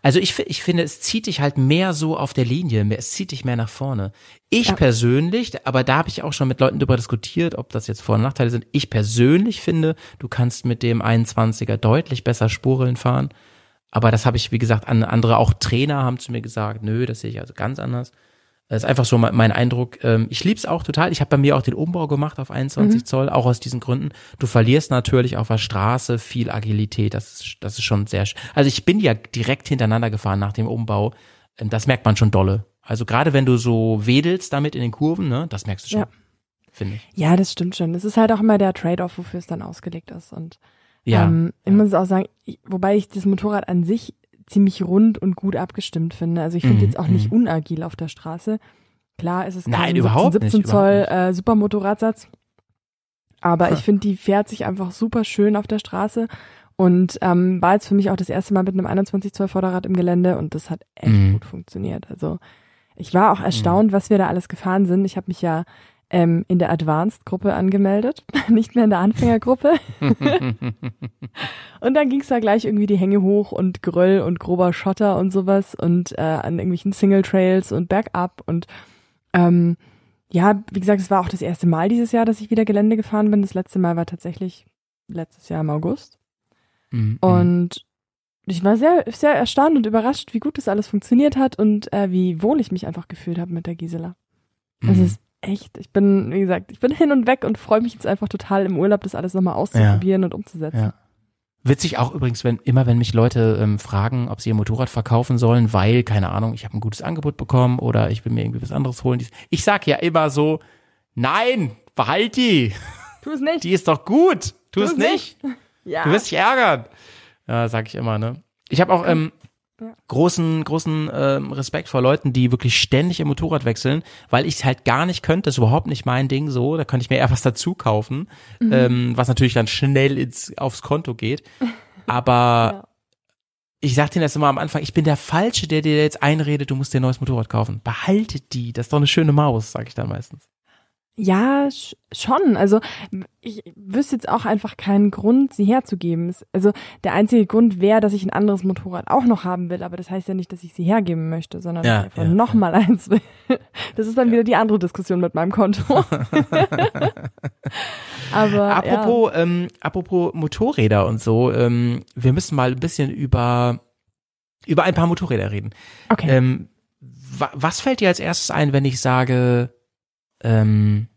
also ich, ich finde, es zieht dich halt mehr so auf der Linie, es zieht dich mehr nach vorne. Ich ja. persönlich, aber da habe ich auch schon mit Leuten darüber diskutiert, ob das jetzt Vor- und Nachteile sind. Ich persönlich finde, du kannst mit dem 21er deutlich besser Spureln fahren. Aber das habe ich, wie gesagt, an andere, auch Trainer haben zu mir gesagt, nö, das sehe ich also ganz anders. Das ist einfach so mein Eindruck. Ähm, ich lieb's auch total. Ich habe bei mir auch den Umbau gemacht auf 21 mhm. Zoll, auch aus diesen Gründen. Du verlierst natürlich auf der Straße viel Agilität. Das ist, das ist schon sehr. Also ich bin ja direkt hintereinander gefahren nach dem Umbau. Ähm, das merkt man schon dolle. Also gerade wenn du so wedelst damit in den Kurven, ne, das merkst du schon. Ja. Finde ich.
Ja, das stimmt schon. Das ist halt auch immer der Trade-off, wofür es dann ausgelegt ist. Und ja, ähm, ich ja. muss auch sagen, ich, wobei ich das Motorrad an sich ziemlich rund und gut abgestimmt finde. Also ich finde mhm. jetzt auch nicht mhm. unagil auf der Straße. Klar ist es
kein 17,
17
nicht,
Zoll äh, Supermotorradsatz. Aber ich finde, die fährt sich einfach super schön auf der Straße. Und ähm, war jetzt für mich auch das erste Mal mit einem 21 Zoll Vorderrad im Gelände und das hat echt mhm. gut funktioniert. Also ich war auch erstaunt, mhm. was wir da alles gefahren sind. Ich habe mich ja ähm, in der Advanced-Gruppe angemeldet, nicht mehr in der Anfängergruppe. und dann ging es da gleich irgendwie die Hänge hoch und Geröll und grober Schotter und sowas und äh, an irgendwelchen Single-Trails und Bergab und ähm, ja, wie gesagt, es war auch das erste Mal dieses Jahr, dass ich wieder Gelände gefahren bin. Das letzte Mal war tatsächlich letztes Jahr im August. Mhm. Und ich war sehr, sehr erstaunt und überrascht, wie gut das alles funktioniert hat und äh, wie wohl ich mich einfach gefühlt habe mit der Gisela. Mhm. Es ist echt, ich bin, wie gesagt, ich bin hin und weg und freue mich jetzt einfach total im Urlaub, das alles nochmal auszuprobieren ja. und umzusetzen. Ja.
Witzig auch übrigens, wenn immer wenn mich Leute ähm, fragen, ob sie ihr Motorrad verkaufen sollen, weil keine Ahnung, ich habe ein gutes Angebot bekommen oder ich will mir irgendwie was anderes holen. Ich sag ja immer so, nein, behalt die.
Tu es nicht.
Die ist doch gut. Tu, tu es nicht. nicht. Ja. Du wirst dich ärgern. Ja, sag ich immer, ne? Ich habe auch ähm, großen, großen ähm, Respekt vor Leuten, die wirklich ständig ihr Motorrad wechseln, weil ich es halt gar nicht könnte, das ist überhaupt nicht mein Ding so, da könnte ich mir eher was dazu kaufen, mhm. ähm, was natürlich dann schnell ins, aufs Konto geht. Aber ja. ich sag dir das immer am Anfang, ich bin der Falsche, der dir jetzt einredet, du musst dir ein neues Motorrad kaufen. Behaltet die, das ist doch eine schöne Maus, sag ich dann meistens.
Ja, schon. Also ich wüsste jetzt auch einfach keinen Grund, sie herzugeben. Also der einzige Grund wäre, dass ich ein anderes Motorrad auch noch haben will, aber das heißt ja nicht, dass ich sie hergeben möchte, sondern ja, einfach ja, nochmal ja. eins will. Das ist dann wieder die andere Diskussion mit meinem Konto. aber
apropos, ähm, apropos Motorräder und so, ähm, wir müssen mal ein bisschen über über ein paar Motorräder reden.
Okay.
Ähm, wa was fällt dir als erstes ein, wenn ich sage ähm,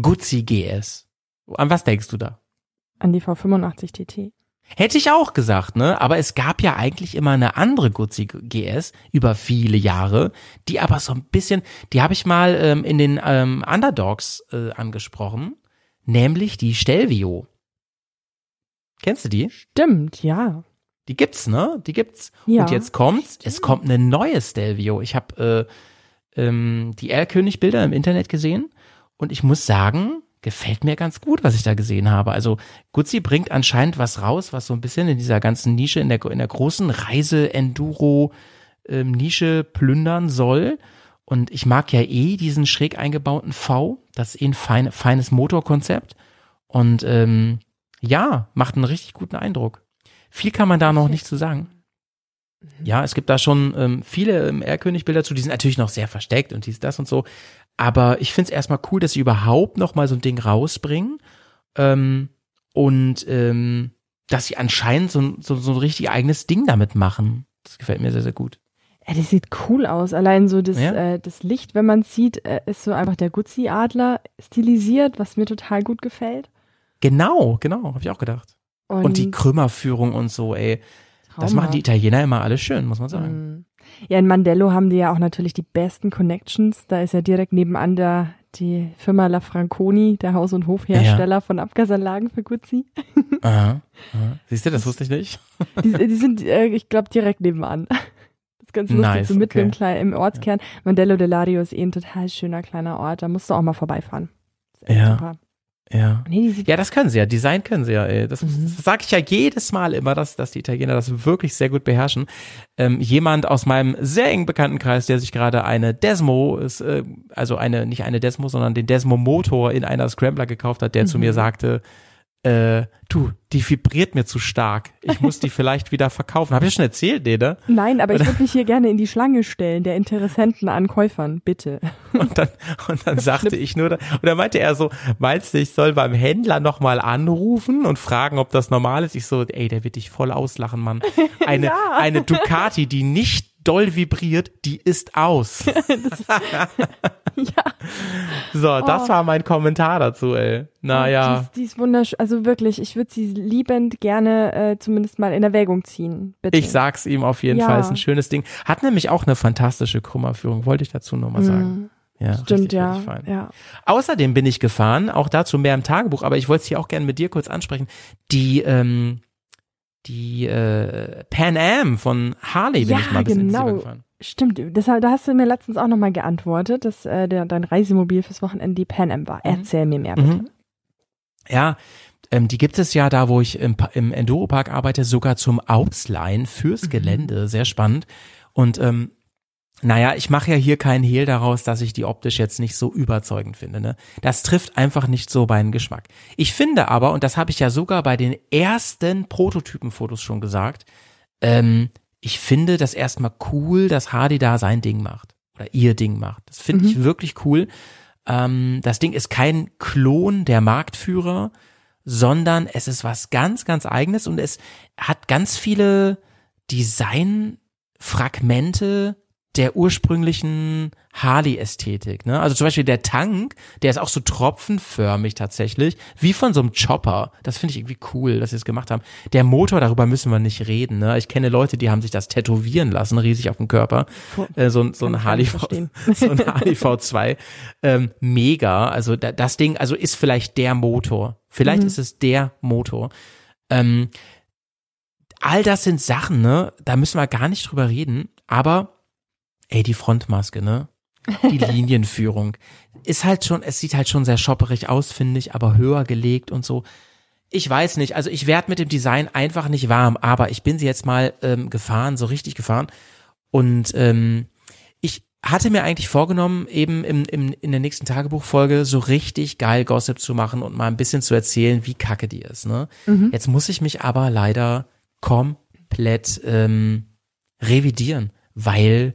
Guzzi GS. An was denkst du da?
An die V85 TT.
Hätte ich auch gesagt, ne? Aber es gab ja eigentlich immer eine andere Guzzi GS über viele Jahre, die aber so ein bisschen, die habe ich mal ähm, in den ähm, Underdogs äh, angesprochen, nämlich die Stelvio. Kennst du die?
Stimmt, ja.
Die gibt's, ne? Die gibt's. Ja, Und jetzt kommt's, stimmt. es kommt eine neue Stelvio. Ich habe äh, ähm, die Erlkönig-Bilder im Internet gesehen und ich muss sagen, gefällt mir ganz gut, was ich da gesehen habe. Also Guzzi bringt anscheinend was raus, was so ein bisschen in dieser ganzen Nische, in der, in der großen Reise-Enduro-Nische ähm, plündern soll. Und ich mag ja eh diesen schräg eingebauten V. Das ist eh ein fein, feines Motorkonzept. Und ähm, ja, macht einen richtig guten Eindruck. Viel kann man da noch nicht zu sagen. Ja, es gibt da schon ähm, viele ähm, Erlkönig-Bilder zu, die sind natürlich noch sehr versteckt und dies, das und so. Aber ich finde es erstmal cool, dass sie überhaupt noch mal so ein Ding rausbringen. Ähm, und ähm, dass sie anscheinend so, so, so ein richtig eigenes Ding damit machen. Das gefällt mir sehr, sehr gut.
Ja, das sieht cool aus. Allein so das, ja? äh, das Licht, wenn man sieht, äh, ist so einfach der Guzzi-Adler stilisiert, was mir total gut gefällt.
Genau, genau, habe ich auch gedacht. Und, und, die Krümmerführung und so, ey. Das machen die Italiener immer alles schön, muss man sagen. Mhm.
Ja, in Mandello haben die ja auch natürlich die besten Connections. Da ist ja direkt nebenan der, die Firma La Franconi, der Haus- und Hofhersteller ja. von Abgasanlagen für Guzzi.
Aha, aha. Siehst du, das wusste ich nicht.
Die, die sind, äh, ich glaube, direkt nebenan. Das ist ganz lustig, nice, so mitten okay. im, Klein, im Ortskern. Ja. Mandello Lario ist eh ein total schöner kleiner Ort. Da musst du auch mal vorbeifahren.
ja. Super. Ja. Nee, ja, das können sie ja. Design können sie ja. Ey. Das, mhm. das sage ich ja jedes Mal immer, dass, dass die Italiener das wirklich sehr gut beherrschen. Ähm, jemand aus meinem sehr engen Bekanntenkreis, der sich gerade eine Desmo, ist, äh, also eine, nicht eine Desmo, sondern den Desmo Motor in einer Scrambler gekauft hat, der mhm. zu mir sagte, äh, du, die vibriert mir zu stark. Ich muss die vielleicht wieder verkaufen. Habe ich schon erzählt, ne?
Nein, aber ich würde mich hier gerne in die Schlange stellen, der Interessenten an Käufern, bitte.
Und dann, und dann sagte ich nur, und dann meinte er so, meinst du, ich soll beim Händler nochmal anrufen und fragen, ob das normal ist? Ich so, ey, der wird dich voll auslachen, Mann. Eine, ja. eine Ducati, die nicht doll vibriert, die ist aus. ja. So, das oh. war mein Kommentar dazu, ey. Naja.
Die, ist, die ist wunderschön. Also wirklich, ich würde sie liebend gerne äh, zumindest mal in Erwägung ziehen. Bitte.
Ich sag's ihm auf jeden ja. Fall. Ist ein schönes Ding. Hat nämlich auch eine fantastische Krümmerführung, wollte ich dazu nochmal sagen. Mm.
Ja, Stimmt, richtig, ja. Richtig ja.
Außerdem bin ich gefahren, auch dazu mehr im Tagebuch, aber ich wollte es hier auch gerne mit dir kurz ansprechen. Die, ähm, die äh, Pan Am von Harley bin ja, ich mal ein bisschen genau. gefahren.
Stimmt, deshalb, da hast du mir letztens auch nochmal geantwortet, dass äh, der, dein Reisemobil fürs Wochenende die Pan Am war. Mhm. Erzähl mir mehr bitte. Mhm.
Ja, ähm, die gibt es ja da, wo ich im, im Enduro-Park arbeite, sogar zum Ausleihen fürs mhm. Gelände. Sehr spannend. Und ähm, naja, ich mache ja hier keinen Hehl daraus, dass ich die optisch jetzt nicht so überzeugend finde. Ne? Das trifft einfach nicht so meinen Geschmack. Ich finde aber, und das habe ich ja sogar bei den ersten Prototypenfotos schon gesagt, ähm, ich finde das erstmal cool, dass Hardy da sein Ding macht oder ihr Ding macht. Das finde mhm. ich wirklich cool. Ähm, das Ding ist kein Klon der Marktführer, sondern es ist was ganz, ganz eigenes und es hat ganz viele Designfragmente, der ursprünglichen Harley-Ästhetik. Ne? Also zum Beispiel der Tank, der ist auch so tropfenförmig tatsächlich, wie von so einem Chopper. Das finde ich irgendwie cool, dass sie es gemacht haben. Der Motor, darüber müssen wir nicht reden. Ne? Ich kenne Leute, die haben sich das tätowieren lassen, riesig auf dem Körper. Äh, so, so ein Harley, so ein Harley V2. Ähm, mega. Also da, das Ding, also ist vielleicht der Motor. Vielleicht mhm. ist es der Motor. Ähm, all das sind Sachen, ne? Da müssen wir gar nicht drüber reden. Aber ey, die Frontmaske, ne? Die Linienführung. Ist halt schon, es sieht halt schon sehr shopperig aus, finde ich, aber höher gelegt und so. Ich weiß nicht, also ich werde mit dem Design einfach nicht warm, aber ich bin sie jetzt mal ähm, gefahren, so richtig gefahren. Und ähm, ich hatte mir eigentlich vorgenommen, eben im, im, in der nächsten Tagebuchfolge so richtig geil Gossip zu machen und mal ein bisschen zu erzählen, wie kacke die ist. Ne? Mhm. Jetzt muss ich mich aber leider komplett ähm, revidieren, weil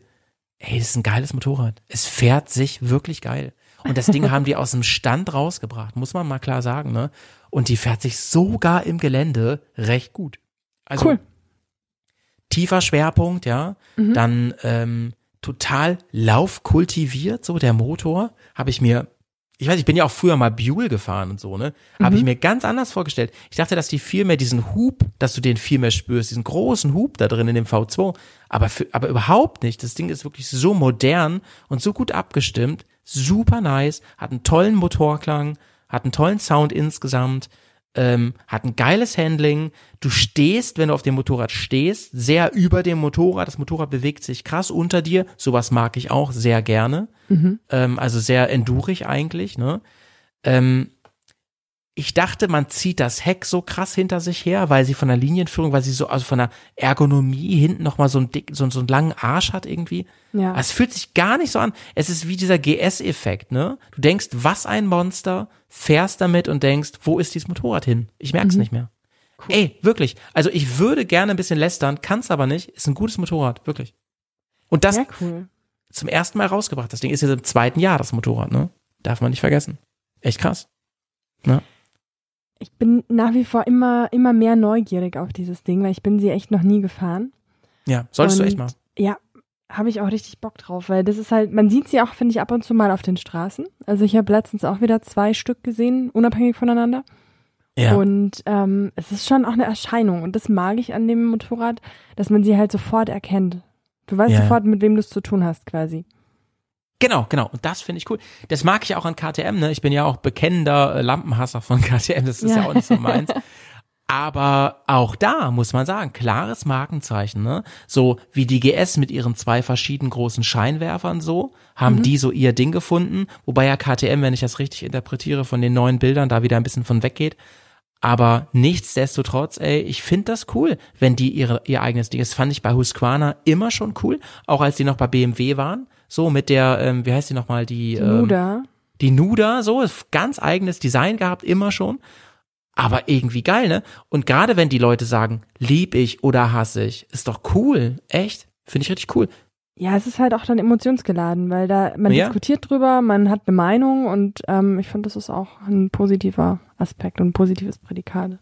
ey, das ist ein geiles Motorrad. Es fährt sich wirklich geil. Und das Ding haben die aus dem Stand rausgebracht, muss man mal klar sagen, ne? Und die fährt sich sogar im Gelände recht gut. Also cool. tiefer Schwerpunkt, ja. Mhm. Dann ähm, total laufkultiviert, so der Motor, habe ich mir ich weiß, ich bin ja auch früher mal Buell gefahren und so, ne? Habe mhm. ich mir ganz anders vorgestellt. Ich dachte, dass die viel mehr diesen Hub, dass du den viel mehr spürst, diesen großen Hub da drin in dem V2. Aber, für, aber überhaupt nicht. Das Ding ist wirklich so modern und so gut abgestimmt. Super nice, hat einen tollen Motorklang, hat einen tollen Sound insgesamt ähm, hat ein geiles Handling. Du stehst, wenn du auf dem Motorrad stehst, sehr über dem Motorrad. Das Motorrad bewegt sich krass unter dir. Sowas mag ich auch sehr gerne. Mhm. Ähm, also sehr endurig eigentlich. Ne? Ähm, ich dachte, man zieht das Heck so krass hinter sich her, weil sie von der Linienführung, weil sie so, also von der Ergonomie hinten nochmal so einen dick, so, so einen langen Arsch hat irgendwie. Ja. Es fühlt sich gar nicht so an. Es ist wie dieser GS-Effekt, ne? Du denkst, was ein Monster, fährst damit und denkst, wo ist dieses Motorrad hin? Ich merk's mhm. nicht mehr. Cool. Ey, wirklich. Also ich würde gerne ein bisschen lästern, kann's aber nicht. Ist ein gutes Motorrad, wirklich. Und das cool. zum ersten Mal rausgebracht. Das Ding ist jetzt im zweiten Jahr, das Motorrad, ne? Darf man nicht vergessen. Echt krass. Ne?
Ich bin nach wie vor immer, immer mehr neugierig auf dieses Ding, weil ich bin sie echt noch nie gefahren.
Ja, solltest und, du echt mal.
Ja, habe ich auch richtig Bock drauf, weil das ist halt, man sieht sie auch, finde ich, ab und zu mal auf den Straßen. Also ich habe letztens auch wieder zwei Stück gesehen, unabhängig voneinander. Ja. Und ähm, es ist schon auch eine Erscheinung. Und das mag ich an dem Motorrad, dass man sie halt sofort erkennt. Du weißt ja. sofort, mit wem du es zu tun hast, quasi.
Genau, genau. Und das finde ich cool. Das mag ich auch an KTM, ne? Ich bin ja auch bekennender äh, Lampenhasser von KTM. Das ist ja, ja auch nicht so meins. Aber auch da muss man sagen, klares Markenzeichen, ne? So wie die GS mit ihren zwei verschiedenen großen Scheinwerfern so, haben mhm. die so ihr Ding gefunden, wobei ja KTM, wenn ich das richtig interpretiere, von den neuen Bildern da wieder ein bisschen von weggeht. Aber nichtsdestotrotz, ey, ich finde das cool, wenn die ihre, ihr eigenes Ding, das fand ich bei Husqvarna immer schon cool, auch als die noch bei BMW waren, so mit der, ähm, wie heißt die nochmal, die,
die ähm, Nuda.
Die Nuda, so, ganz eigenes Design gehabt, immer schon. Aber irgendwie geil, ne? Und gerade wenn die Leute sagen, lieb ich oder hasse ich, ist doch cool, echt, finde ich richtig cool.
Ja, es ist halt auch dann emotionsgeladen, weil da man ja. diskutiert drüber, man hat eine Meinung und ähm, ich finde, das ist auch ein positiver Aspekt und ein positives Prädikat.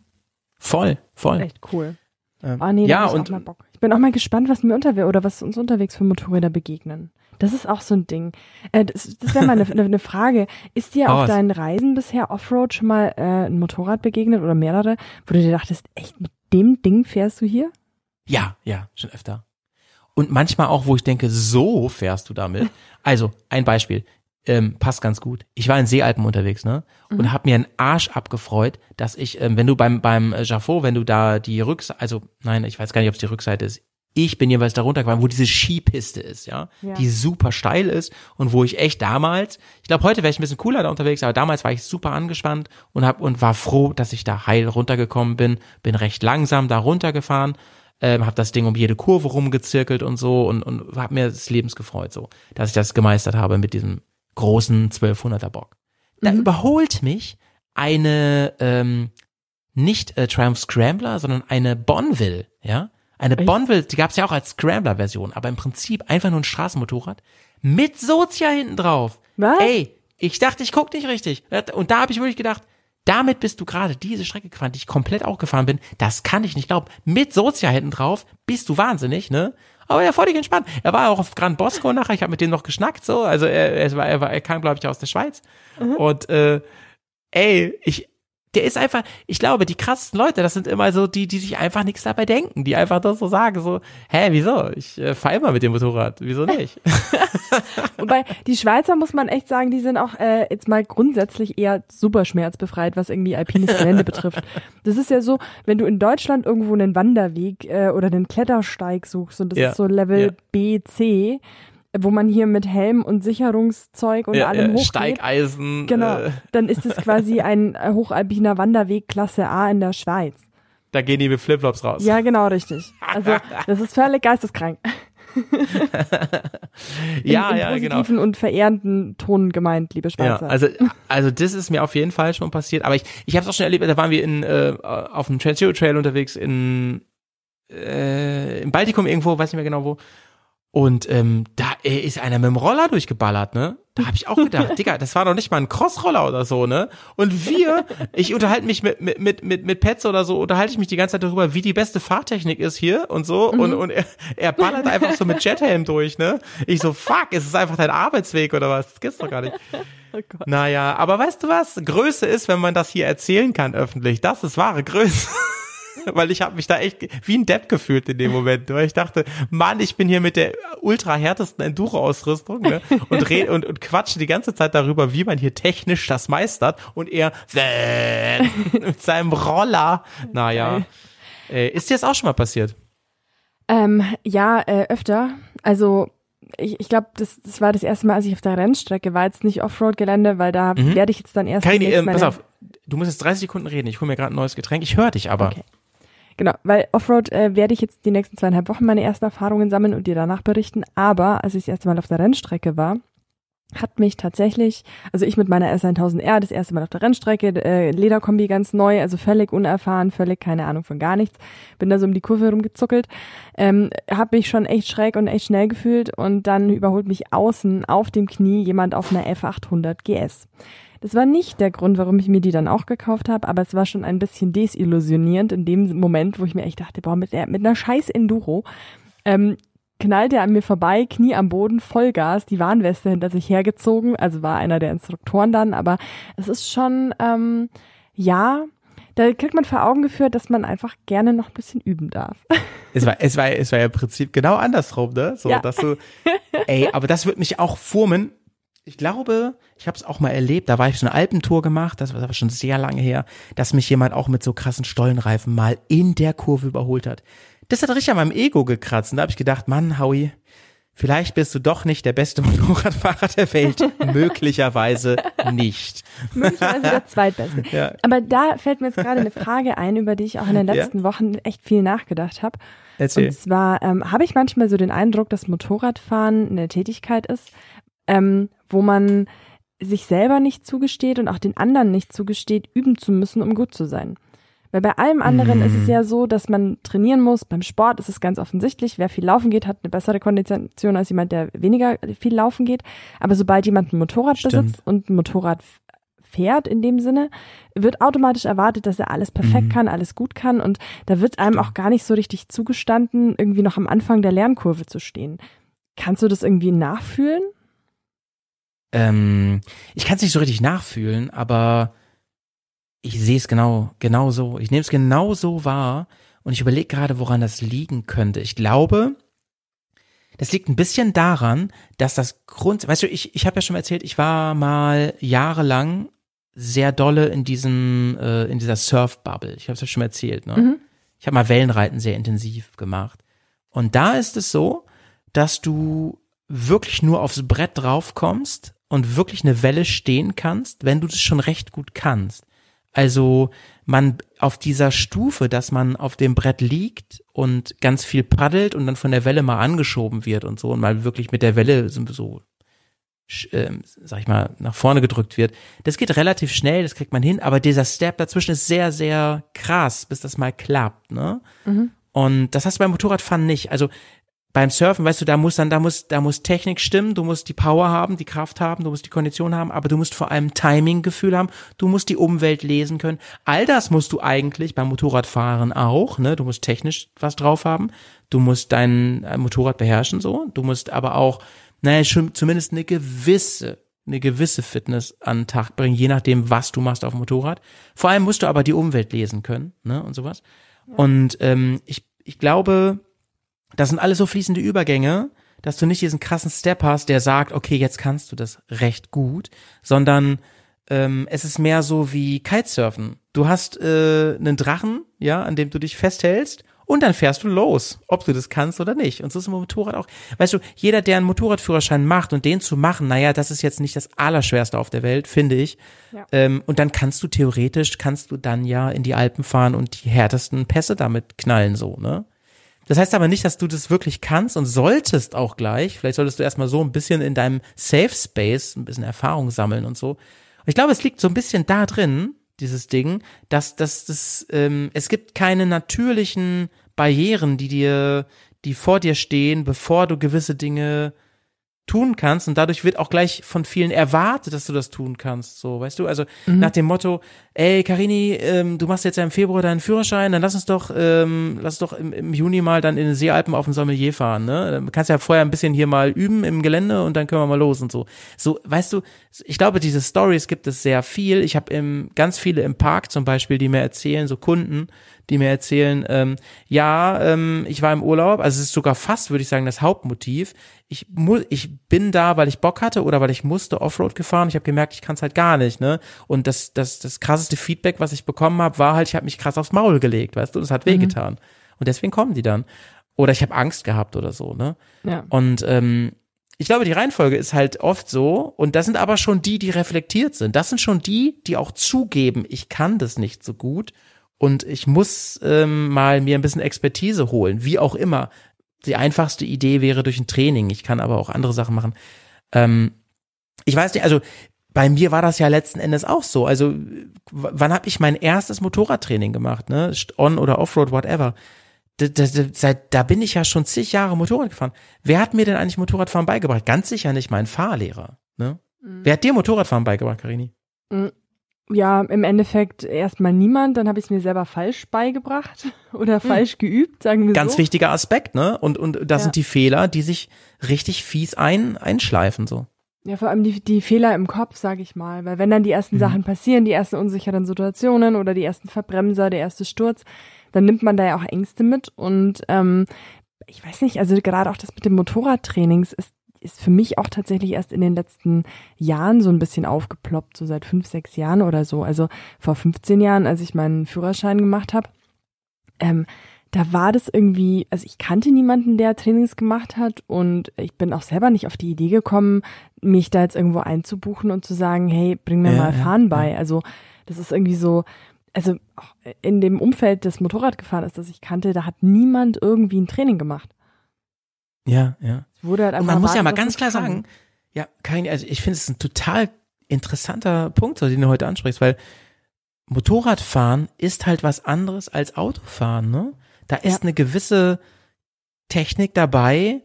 Voll, voll.
Echt cool. Ähm, oh nee, ja, und ich, ich bin auch mal gespannt, was mir unterwegs oder was uns unterwegs für Motorräder begegnen. Das ist auch so ein Ding. Äh, das das wäre mal eine, eine Frage. Ist dir oh, auf deinen Reisen bisher Offroad schon mal äh, ein Motorrad begegnet oder mehrere, wo du dir dachtest, echt mit dem Ding fährst du hier?
Ja, ja, schon öfter und manchmal auch, wo ich denke, so fährst du damit. Also, ein Beispiel, ähm, passt ganz gut. Ich war in Seealpen unterwegs, ne? Und mhm. habe mir einen Arsch abgefreut, dass ich, ähm, wenn du beim beim Jaffo, wenn du da die Rückseite, also nein, ich weiß gar nicht, ob es die Rückseite ist. Ich bin jeweils da runtergefahren, wo diese Skipiste ist, ja? ja, die super steil ist und wo ich echt damals, ich glaube, heute wäre ich ein bisschen cooler da unterwegs, aber damals war ich super angespannt und hab und war froh, dass ich da heil runtergekommen bin, bin recht langsam da runtergefahren ähm, habe das Ding um jede Kurve rumgezirkelt und so und, und habe mir des Lebens gefreut, so, dass ich das gemeistert habe mit diesem großen 1200er Bock. Da mhm. überholt mich eine ähm, nicht äh, Triumph Scrambler, sondern eine Bonville, ja, eine Echt? Bonville, die gab's ja auch als Scrambler-Version, aber im Prinzip einfach nur ein Straßenmotorrad mit Sozia hinten drauf. Was? Ey, ich dachte, ich guck nicht richtig. Und da habe ich wirklich gedacht, damit bist du gerade diese Strecke gefahren, die ich komplett auch gefahren bin. Das kann ich nicht glauben. Mit Sozia hinten drauf bist du wahnsinnig, ne? Aber er völlig entspannt. Er war auch auf Gran Bosco nachher. Ich habe mit dem noch geschnackt, so. Also er, er, war, er, war, er kam, glaube ich, aus der Schweiz. Mhm. Und äh, ey, ich, der ist einfach, ich glaube, die krassesten Leute, das sind immer so die, die sich einfach nichts dabei denken, die einfach das so sagen, so, hä, wieso? Ich äh, fahre immer mit dem Motorrad, wieso nicht?
Wobei, die Schweizer muss man echt sagen, die sind auch äh, jetzt mal grundsätzlich eher super schmerzbefreit, was irgendwie alpines Gelände betrifft. Das ist ja so, wenn du in Deutschland irgendwo einen Wanderweg äh, oder einen Klettersteig suchst und das ja, ist so Level ja. B, C, wo man hier mit Helm und Sicherungszeug und ja, allem ja, hochgeht.
Steigeisen.
Genau. Äh. Dann ist es quasi ein hochalpiner Wanderweg Klasse A in der Schweiz.
Da gehen die mit Flipflops raus.
Ja, genau, richtig. Also, das ist völlig geisteskrank.
ja,
in, in
ja, genau.
und verehrenden Ton gemeint, liebe Schweizer.
Ja, also, also das ist mir auf jeden Fall schon passiert. Aber ich, ich habe es auch schon erlebt. Da waren wir in äh, auf dem Trans Trail unterwegs in äh, im Baltikum irgendwo, weiß nicht mehr genau wo. Und ähm, da ist einer mit dem Roller durchgeballert, ne? Da habe ich auch gedacht, Digga, das war doch nicht mal ein Crossroller oder so, ne? Und wir, ich unterhalte mich mit mit mit mit, mit Pets oder so, unterhalte ich mich die ganze Zeit darüber, wie die beste Fahrtechnik ist hier und so. Mhm. Und und er, er ballert einfach so mit Jethelm durch, ne? Ich so, fuck, ist es einfach dein Arbeitsweg oder was? Das gibt's doch gar nicht. Oh naja, aber weißt du was? Größe ist, wenn man das hier erzählen kann öffentlich. Das ist wahre Größe. weil ich habe mich da echt wie ein Depp gefühlt in dem Moment, weil ich dachte, Mann, ich bin hier mit der ultra härtesten Enduro-Ausrüstung ne? und, red, und, und quatsche die ganze Zeit darüber, wie man hier technisch das meistert und er mit seinem Roller. Naja, äh, ist dir das auch schon mal passiert?
Ähm, ja, äh, öfter. Also ich, ich glaube, das, das war das erste Mal, als ich auf der Rennstrecke war, jetzt nicht Offroad-Gelände, weil da mhm. werde ich jetzt dann erst.
Keine, äh, pass auf, du musst jetzt 30 Sekunden reden. Ich hole mir gerade ein neues Getränk. Ich höre dich aber. Okay.
Genau, weil Offroad äh, werde ich jetzt die nächsten zweieinhalb Wochen meine ersten Erfahrungen sammeln und dir danach berichten. Aber als ich das erste Mal auf der Rennstrecke war, hat mich tatsächlich, also ich mit meiner S1000R, das erste Mal auf der Rennstrecke, äh, Lederkombi ganz neu, also völlig unerfahren, völlig keine Ahnung von gar nichts, bin da so um die Kurve rumgezuckelt, ähm, habe mich schon echt schräg und echt schnell gefühlt und dann überholt mich außen auf dem Knie jemand auf einer F800 GS. Das war nicht der Grund, warum ich mir die dann auch gekauft habe, aber es war schon ein bisschen desillusionierend in dem Moment, wo ich mir echt dachte, boah, mit, der, mit einer scheiß Enduro ähm, knallt er an mir vorbei, Knie am Boden, Vollgas, die Warnweste hinter sich hergezogen, also war einer der Instruktoren dann, aber es ist schon, ähm, ja, da kriegt man vor Augen geführt, dass man einfach gerne noch ein bisschen üben darf.
Es war, es war, es war ja im Prinzip genau andersrum, ne? So, ja. dass du, ey, aber das wird mich auch formen. Ich glaube, ich habe es auch mal erlebt, da war ich so eine Alpentour gemacht, das war aber schon sehr lange her, dass mich jemand auch mit so krassen Stollenreifen mal in der Kurve überholt hat. Das hat richtig an meinem Ego gekratzt und da habe ich gedacht, Mann, Howie, Vielleicht bist du doch nicht der beste Motorradfahrer der Welt. Möglicherweise nicht.
Möglicherweise der zweitbeste. Ja. Aber da fällt mir jetzt gerade eine Frage ein, über die ich auch in den letzten ja. Wochen echt viel nachgedacht habe. Erzähl. Und zwar ähm, habe ich manchmal so den Eindruck, dass Motorradfahren eine Tätigkeit ist, ähm, wo man sich selber nicht zugesteht und auch den anderen nicht zugesteht, üben zu müssen, um gut zu sein. Weil bei allem anderen mm. ist es mhm. ja so, dass man trainieren muss. Beim Sport ist es ganz offensichtlich. Wer viel laufen geht, hat eine bessere Kondition als jemand, der weniger viel laufen geht. Aber sobald jemand ein Motorrad Stimmt. besitzt und ein Motorrad fährt in dem Sinne, wird automatisch erwartet, dass er alles perfekt mhm. kann, alles gut kann und da wird einem auch gar nicht so richtig zugestanden, irgendwie noch am Anfang der Lernkurve zu stehen. Kannst du das irgendwie nachfühlen?
Ähm, ich kann es nicht so richtig nachfühlen, aber ich sehe es genau, genau so. Ich nehme es genau so wahr und ich überlege gerade, woran das liegen könnte. Ich glaube, das liegt ein bisschen daran, dass das Grund, weißt du, ich, ich habe ja schon erzählt, ich war mal jahrelang sehr dolle in diesem, äh, in dieser Surf-Bubble. Ich habe es ja schon erzählt, ne? Mhm. Ich habe mal Wellenreiten sehr intensiv gemacht. Und da ist es so, dass du wirklich nur aufs Brett draufkommst und wirklich eine Welle stehen kannst, wenn du das schon recht gut kannst. Also man auf dieser Stufe, dass man auf dem Brett liegt und ganz viel paddelt und dann von der Welle mal angeschoben wird und so und mal wirklich mit der Welle so, äh, sag ich mal, nach vorne gedrückt wird. Das geht relativ schnell, das kriegt man hin, aber dieser Step dazwischen ist sehr, sehr krass, bis das mal klappt, ne? Mhm. Und das hast du beim Motorradfahren nicht. Also beim Surfen, weißt du, da muss dann, da muss, da muss Technik stimmen, du musst die Power haben, die Kraft haben, du musst die Kondition haben, aber du musst vor allem Timing-Gefühl haben, du musst die Umwelt lesen können. All das musst du eigentlich beim Motorradfahren auch, ne? Du musst technisch was drauf haben, du musst dein äh, Motorrad beherrschen, so, du musst aber auch, naja, schon zumindest eine gewisse, eine gewisse Fitness an den Tag bringen, je nachdem, was du machst auf dem Motorrad. Vor allem musst du aber die Umwelt lesen können, ne? Und sowas. Und ähm, ich, ich glaube, das sind alles so fließende Übergänge, dass du nicht diesen krassen Step hast, der sagt, okay, jetzt kannst du das recht gut, sondern ähm, es ist mehr so wie Kitesurfen. Du hast äh, einen Drachen, ja, an dem du dich festhältst und dann fährst du los, ob du das kannst oder nicht. Und so ist es mit dem Motorrad auch. Weißt du, jeder, der einen Motorradführerschein macht und den zu machen, naja, das ist jetzt nicht das Allerschwerste auf der Welt, finde ich. Ja. Ähm, und dann kannst du theoretisch, kannst du dann ja in die Alpen fahren und die härtesten Pässe damit knallen, so, ne? Das heißt aber nicht, dass du das wirklich kannst und solltest auch gleich. Vielleicht solltest du erstmal so ein bisschen in deinem Safe Space ein bisschen Erfahrung sammeln und so. Und ich glaube, es liegt so ein bisschen da drin, dieses Ding, dass, dass das, ähm, es gibt keine natürlichen Barrieren, die dir, die vor dir stehen, bevor du gewisse Dinge tun kannst und dadurch wird auch gleich von vielen erwartet, dass du das tun kannst, so, weißt du, also mhm. nach dem Motto, ey Karini, ähm, du machst jetzt ja im Februar deinen Führerschein, dann lass uns doch, ähm, lass uns doch im, im Juni mal dann in den Seealpen auf den Sommelier fahren, ne, du kannst ja vorher ein bisschen hier mal üben im Gelände und dann können wir mal los und so, so, weißt du, ich glaube, diese Stories gibt es sehr viel, ich habe ganz viele im Park zum Beispiel, die mir erzählen, so Kunden, die mir erzählen, ähm, ja, ähm, ich war im Urlaub, also es ist sogar fast, würde ich sagen, das Hauptmotiv. Ich muss, ich bin da, weil ich Bock hatte oder weil ich musste Offroad gefahren. Ich habe gemerkt, ich kann es halt gar nicht, ne? Und das, das, das krasseste Feedback, was ich bekommen habe, war halt, ich habe mich krass aufs Maul gelegt, weißt du, das hat wehgetan. Mhm. Und deswegen kommen die dann. Oder ich habe Angst gehabt oder so, ne? Ja. Und ähm, ich glaube, die Reihenfolge ist halt oft so, und das sind aber schon die, die reflektiert sind. Das sind schon die, die auch zugeben, ich kann das nicht so gut und ich muss ähm, mal mir ein bisschen Expertise holen, wie auch immer. Die einfachste Idee wäre durch ein Training. Ich kann aber auch andere Sachen machen. Ähm, ich weiß nicht, also bei mir war das ja letzten Endes auch so. Also wann habe ich mein erstes Motorradtraining gemacht, ne? On oder Offroad, whatever. Da, da, seit, da bin ich ja schon zig Jahre Motorrad gefahren. Wer hat mir denn eigentlich Motorradfahren beigebracht? Ganz sicher nicht mein Fahrlehrer. Ne? Mhm. Wer hat dir Motorradfahren beigebracht, Karini?
Mhm Ja, im Endeffekt erstmal niemand, dann habe ich es mir selber falsch beigebracht oder hm. falsch geübt, sagen wir
Ganz
so.
Ganz wichtiger Aspekt, ne? Und, und das ja. sind die Fehler, die sich richtig fies ein, einschleifen, so.
Ja, vor allem die, die Fehler im Kopf, sage ich mal. Weil wenn dann die ersten mhm. Sachen passieren, die ersten unsicheren Situationen oder die ersten Verbremser, der erste Sturz, dann nimmt man da ja auch Ängste mit. Und ähm, ich weiß nicht, also gerade auch das mit dem Motorradtrainings ist, ist für mich auch tatsächlich erst in den letzten Jahren so ein bisschen aufgeploppt, so seit fünf, sechs Jahren oder so. Also vor 15 Jahren, als ich meinen Führerschein gemacht habe. Ähm, da war das irgendwie, also ich kannte niemanden, der Trainings gemacht hat und ich bin auch selber nicht auf die Idee gekommen, mich da jetzt irgendwo einzubuchen und zu sagen, hey, bring mir ja, mal Fahren ja, bei. Ja. Also das ist irgendwie so, also in dem Umfeld des Motorradgefahren ist, das ich kannte, da hat niemand irgendwie ein Training gemacht.
Ja, ja.
halt
und man muss ja mal ganz klar kann. sagen, ja, kein, also ich finde es ein total interessanter Punkt, den du heute ansprichst, weil Motorradfahren ist halt was anderes als Autofahren, ne? Da ist ja. eine gewisse Technik dabei,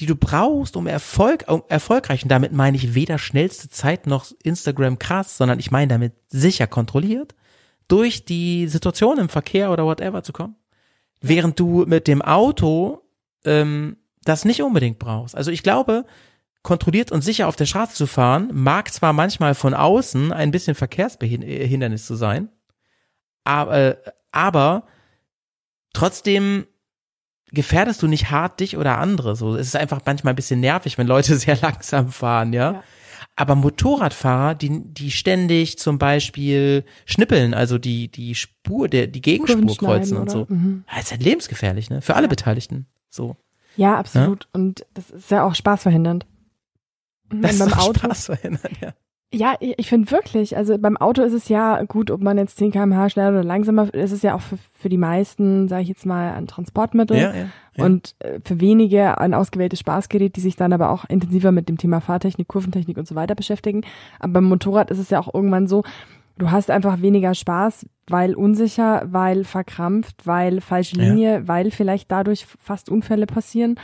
die du brauchst, um Erfolg, um erfolgreich, und damit meine ich weder schnellste Zeit noch Instagram krass, sondern ich meine damit sicher kontrolliert, durch die Situation im Verkehr oder whatever zu kommen. Während du mit dem Auto ähm, das nicht unbedingt brauchst. Also ich glaube, kontrolliert und sicher auf der Straße zu fahren, mag zwar manchmal von außen ein bisschen Verkehrshindernis zu sein, aber, aber trotzdem gefährdest du nicht hart dich oder andere. So, es ist einfach manchmal ein bisschen nervig, wenn Leute sehr langsam fahren, ja. ja. Aber Motorradfahrer, die, die ständig zum Beispiel schnippeln, also die, die Spur, der, die Gegenspur kreuzen und so. Mhm. Das ist halt lebensgefährlich, ne? Für alle ja. Beteiligten. So.
Ja, absolut. Ja? Und das ist ja auch spaßverhindernd.
Das ist beim Auto, spaßverhindernd, ja.
Ja, ich finde wirklich, also beim Auto ist es ja gut, ob man jetzt 10 km/h schneller oder langsamer, ist es ja auch für, für die meisten, sage ich jetzt mal, ein Transportmittel ja, ja, ja. und äh, für wenige ein ausgewähltes Spaßgerät, die sich dann aber auch intensiver mit dem Thema Fahrtechnik, Kurventechnik und so weiter beschäftigen. Aber beim Motorrad ist es ja auch irgendwann so, du hast einfach weniger Spaß, weil unsicher, weil verkrampft, weil falsche Linie, weil vielleicht dadurch fast Unfälle passieren.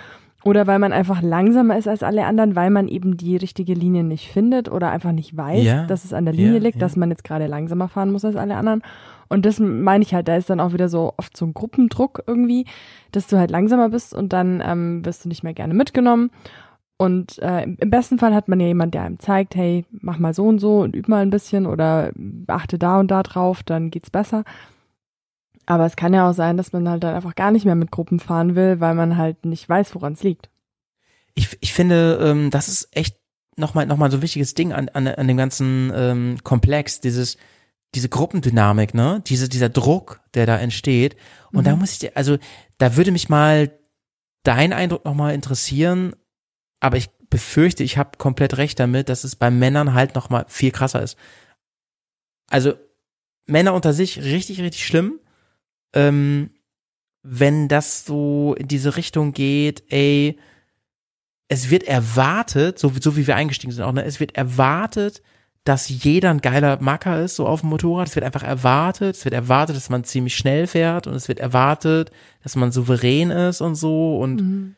Oder weil man einfach langsamer ist als alle anderen, weil man eben die richtige Linie nicht findet oder einfach nicht weiß, ja, dass es an der Linie ja, liegt, ja. dass man jetzt gerade langsamer fahren muss als alle anderen. Und das meine ich halt, da ist dann auch wieder so oft so ein Gruppendruck irgendwie, dass du halt langsamer bist und dann ähm, wirst du nicht mehr gerne mitgenommen. Und äh, im besten Fall hat man ja jemand, der einem zeigt, hey, mach mal so und so und üb mal ein bisschen oder achte da und da drauf, dann geht's besser. Aber es kann ja auch sein, dass man halt dann einfach gar nicht mehr mit Gruppen fahren will, weil man halt nicht weiß, woran es liegt.
Ich, ich finde, ähm, das ist echt nochmal noch mal so ein wichtiges Ding an, an, an dem ganzen ähm, Komplex, dieses, diese Gruppendynamik, ne? Diese, dieser Druck, der da entsteht. Und mhm. da muss ich dir, also da würde mich mal dein Eindruck nochmal interessieren, aber ich befürchte, ich habe komplett recht damit, dass es bei Männern halt nochmal viel krasser ist. Also Männer unter sich richtig, richtig schlimm ähm, wenn das so in diese Richtung geht, ey, es wird erwartet, so, so wie wir eingestiegen sind auch, ne, es wird erwartet, dass jeder ein geiler Macker ist, so auf dem Motorrad. Es wird einfach erwartet, es wird erwartet, dass man ziemlich schnell fährt und es wird erwartet, dass man souverän ist und so und mhm.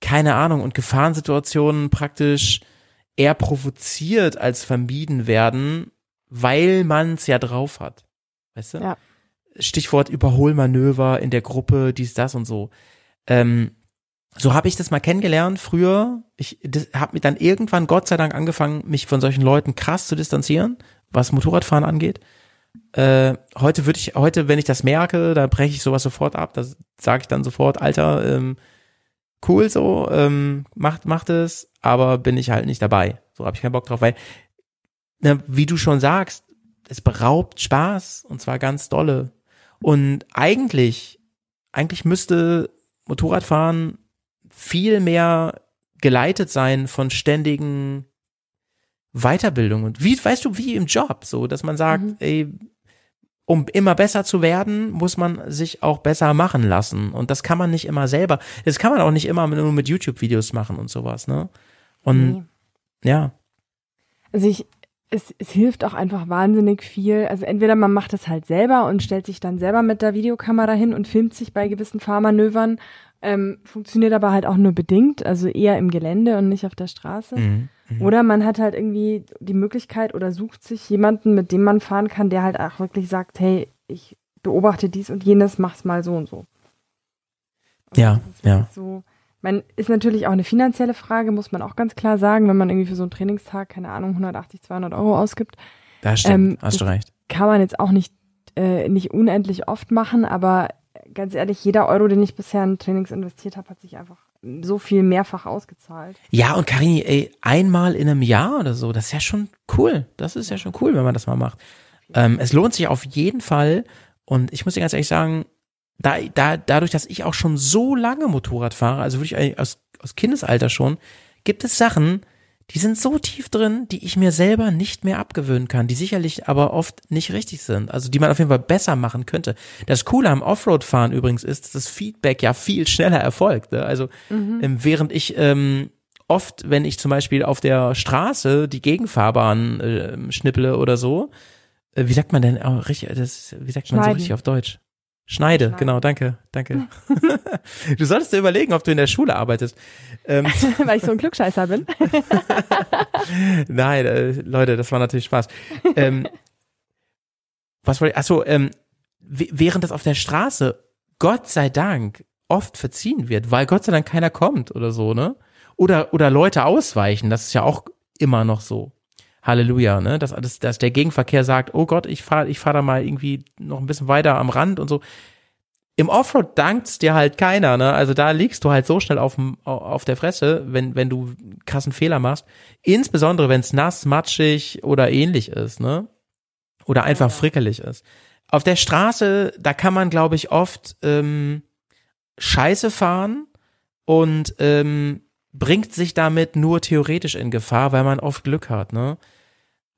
Keine Ahnung und Gefahrensituationen praktisch eher provoziert als vermieden werden, weil man es ja drauf hat. Weißt du? Ja. Stichwort Überholmanöver in der Gruppe, dies, das und so. Ähm, so habe ich das mal kennengelernt früher. Ich habe mir dann irgendwann Gott sei Dank angefangen, mich von solchen Leuten krass zu distanzieren, was Motorradfahren angeht. Äh, heute würde ich, heute, wenn ich das merke, da breche ich sowas sofort ab. Da sage ich dann sofort, Alter, ähm, cool so, ähm, macht, macht es, aber bin ich halt nicht dabei. So habe ich keinen Bock drauf, weil, ne, wie du schon sagst, es beraubt Spaß und zwar ganz dolle. Und eigentlich, eigentlich müsste Motorradfahren viel mehr geleitet sein von ständigen Weiterbildungen. Wie, weißt du, wie im Job, so, dass man sagt, mhm. ey, um immer besser zu werden, muss man sich auch besser machen lassen. Und das kann man nicht immer selber. Das kann man auch nicht immer nur mit YouTube-Videos machen und sowas, ne? Und nee. ja.
Also ich, es, es hilft auch einfach wahnsinnig viel. Also entweder man macht es halt selber und stellt sich dann selber mit der Videokamera hin und filmt sich bei gewissen Fahrmanövern Ähm, funktioniert aber halt auch nur bedingt, also eher im Gelände und nicht auf der Straße. Mhm, mh. Oder man hat halt irgendwie die Möglichkeit oder sucht sich jemanden, mit dem man fahren kann, der halt auch wirklich sagt, hey, ich beobachte dies und jenes, mach's mal so und so.
Und ja, ja.
So, man ist natürlich auch eine finanzielle Frage, muss man auch ganz klar sagen, wenn man irgendwie für so einen Trainingstag, keine Ahnung, 180, 200 Euro ausgibt.
Das stimmt, ähm, hast du recht.
Kann man jetzt auch nicht, äh, nicht unendlich oft machen, aber ganz ehrlich, jeder Euro, den ich bisher in Trainings investiert habe, hat sich einfach so viel mehrfach ausgezahlt.
Ja, und Karini, ey, einmal in einem Jahr oder so, das ist ja schon cool. Das ist ja schon cool, wenn man das mal macht. Ähm, es lohnt sich auf jeden Fall. Und ich muss dir ganz ehrlich sagen, da, da, dadurch, dass ich auch schon so lange Motorrad fahre, also wirklich aus, aus Kindesalter schon, gibt es Sachen, die sind so tief drin, die ich mir selber nicht mehr abgewöhnen kann, die sicherlich aber oft nicht richtig sind, also die man auf jeden Fall besser machen könnte. Das Coole am Offroad-Fahren übrigens ist, dass das Feedback ja viel schneller erfolgt. Ne? Also mhm. ähm, während ich ähm, oft, wenn ich zum Beispiel auf der Straße die Gegenfahrbahn äh, schnipple oder so, äh, wie sagt man denn, oh, richtig, das, wie sagt man so richtig auf Deutsch? Schneide, Schneide. genau, danke, danke. du solltest dir überlegen, ob du in der Schule arbeitest.
Ähm, Weil ich so ein Klugscheißer bin.
Nein, äh, Leute, das war natürlich Spaß. Ähm, was wollte ich, achso, ähm, während das auf der Straße, Gott sei Dank, oft verziehen wird, weil Gott sei Dank keiner kommt oder so, ne? Oder, oder Leute ausweichen, das ist ja auch immer noch so. Halleluja, ne? Dass, dass, dass der Gegenverkehr sagt, oh Gott, ich fahre ich fahr da mal irgendwie noch ein bisschen weiter am Rand und so. Im Offroad dankt's dir halt keiner, ne? Also da liegst du halt so schnell auf, auf der Fresse, wenn, wenn du krassen Fehler machst. Insbesondere, wenn es nass, matschig oder ähnlich ist, ne? Oder einfach frickelig ist. Auf der Straße, da kann man, glaube ich, oft ähm, Scheiße fahren und ähm, bringt sich damit nur theoretisch in Gefahr, weil man oft Glück hat, ne?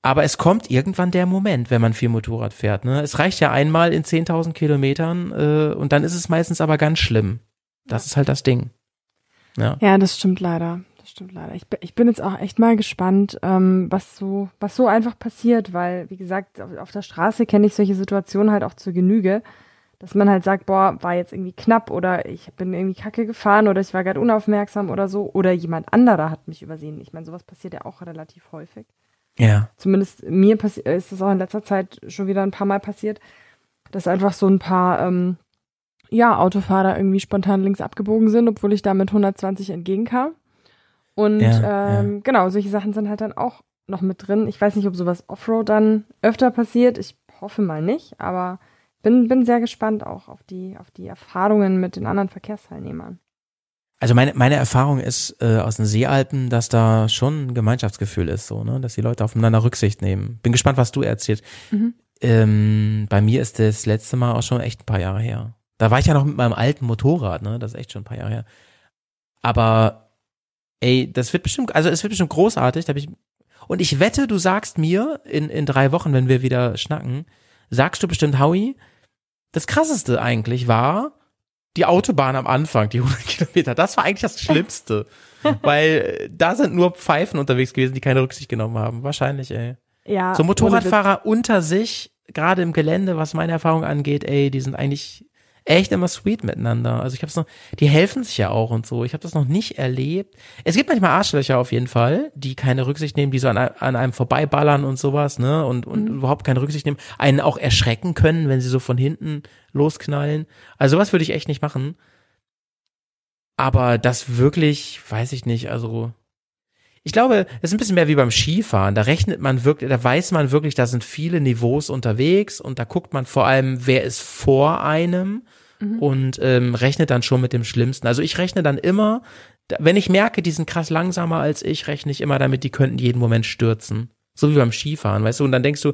Aber es kommt irgendwann der Moment, wenn man viel Motorrad fährt. Ne? Es reicht ja einmal in 10.000 Kilometern äh, und dann ist es meistens aber ganz schlimm. Das ist halt das Ding. Ja,
ja das stimmt leider. Das stimmt leider. Ich, ich bin jetzt auch echt mal gespannt, ähm, was so was so einfach passiert, weil wie gesagt auf, auf der Straße kenne ich solche Situationen halt auch zur Genüge, dass man halt sagt, boah, war jetzt irgendwie knapp oder ich bin irgendwie kacke gefahren oder ich war gerade unaufmerksam oder so oder jemand anderer hat mich übersehen. Ich meine, sowas passiert ja auch relativ häufig.
Ja.
Zumindest mir ist das auch in letzter Zeit schon wieder ein paar Mal passiert, dass einfach so ein paar ähm, ja, Autofahrer irgendwie spontan links abgebogen sind, obwohl ich da mit 120 entgegenkam. Und ja, ähm, ja. genau, solche Sachen sind halt dann auch noch mit drin. Ich weiß nicht, ob sowas Offroad dann öfter passiert. Ich hoffe mal nicht, aber bin, bin sehr gespannt auch auf die, auf die Erfahrungen mit den anderen Verkehrsteilnehmern.
Also meine, meine Erfahrung ist äh, aus den Seealpen, dass da schon ein Gemeinschaftsgefühl ist, so, ne, dass die Leute aufeinander Rücksicht nehmen. Bin gespannt, was du erzählst. Mhm. Ähm, bei mir ist das letzte Mal auch schon echt ein paar Jahre her. Da war ich ja noch mit meinem alten Motorrad, ne? Das ist echt schon ein paar Jahre her. Aber ey, das wird bestimmt, also es wird bestimmt großartig. Da hab ich, und ich wette, du sagst mir in, in drei Wochen, wenn wir wieder schnacken, sagst du bestimmt, Howie, das krasseste eigentlich war, die Autobahn am Anfang, die 100 Kilometer, das war eigentlich das Schlimmste. weil äh, da sind nur Pfeifen unterwegs gewesen, die keine Rücksicht genommen haben. Wahrscheinlich, ey. Ja. So Motorradfahrer unter sich, gerade im Gelände, was meine Erfahrung angeht, ey, die sind eigentlich echt immer sweet miteinander. Also ich habe es noch, die helfen sich ja auch und so. Ich habe das noch nicht erlebt. Es gibt manchmal Arschlöcher auf jeden Fall, die keine Rücksicht nehmen, die so an, an einem vorbeiballern und sowas, ne? Und, und mhm. überhaupt keine Rücksicht nehmen, einen auch erschrecken können, wenn sie so von hinten losknallen. Also sowas würde ich echt nicht machen. Aber das wirklich, weiß ich nicht, also ich glaube, es ist ein bisschen mehr wie beim Skifahren. Da rechnet man wirklich, da weiß man wirklich, da sind viele Niveaus unterwegs und da guckt man vor allem, wer ist vor einem mhm. und ähm, rechnet dann schon mit dem Schlimmsten. Also ich rechne dann immer, wenn ich merke, die sind krass langsamer als ich, rechne ich immer damit, die könnten jeden Moment stürzen. So wie beim Skifahren, weißt du? Und dann denkst du,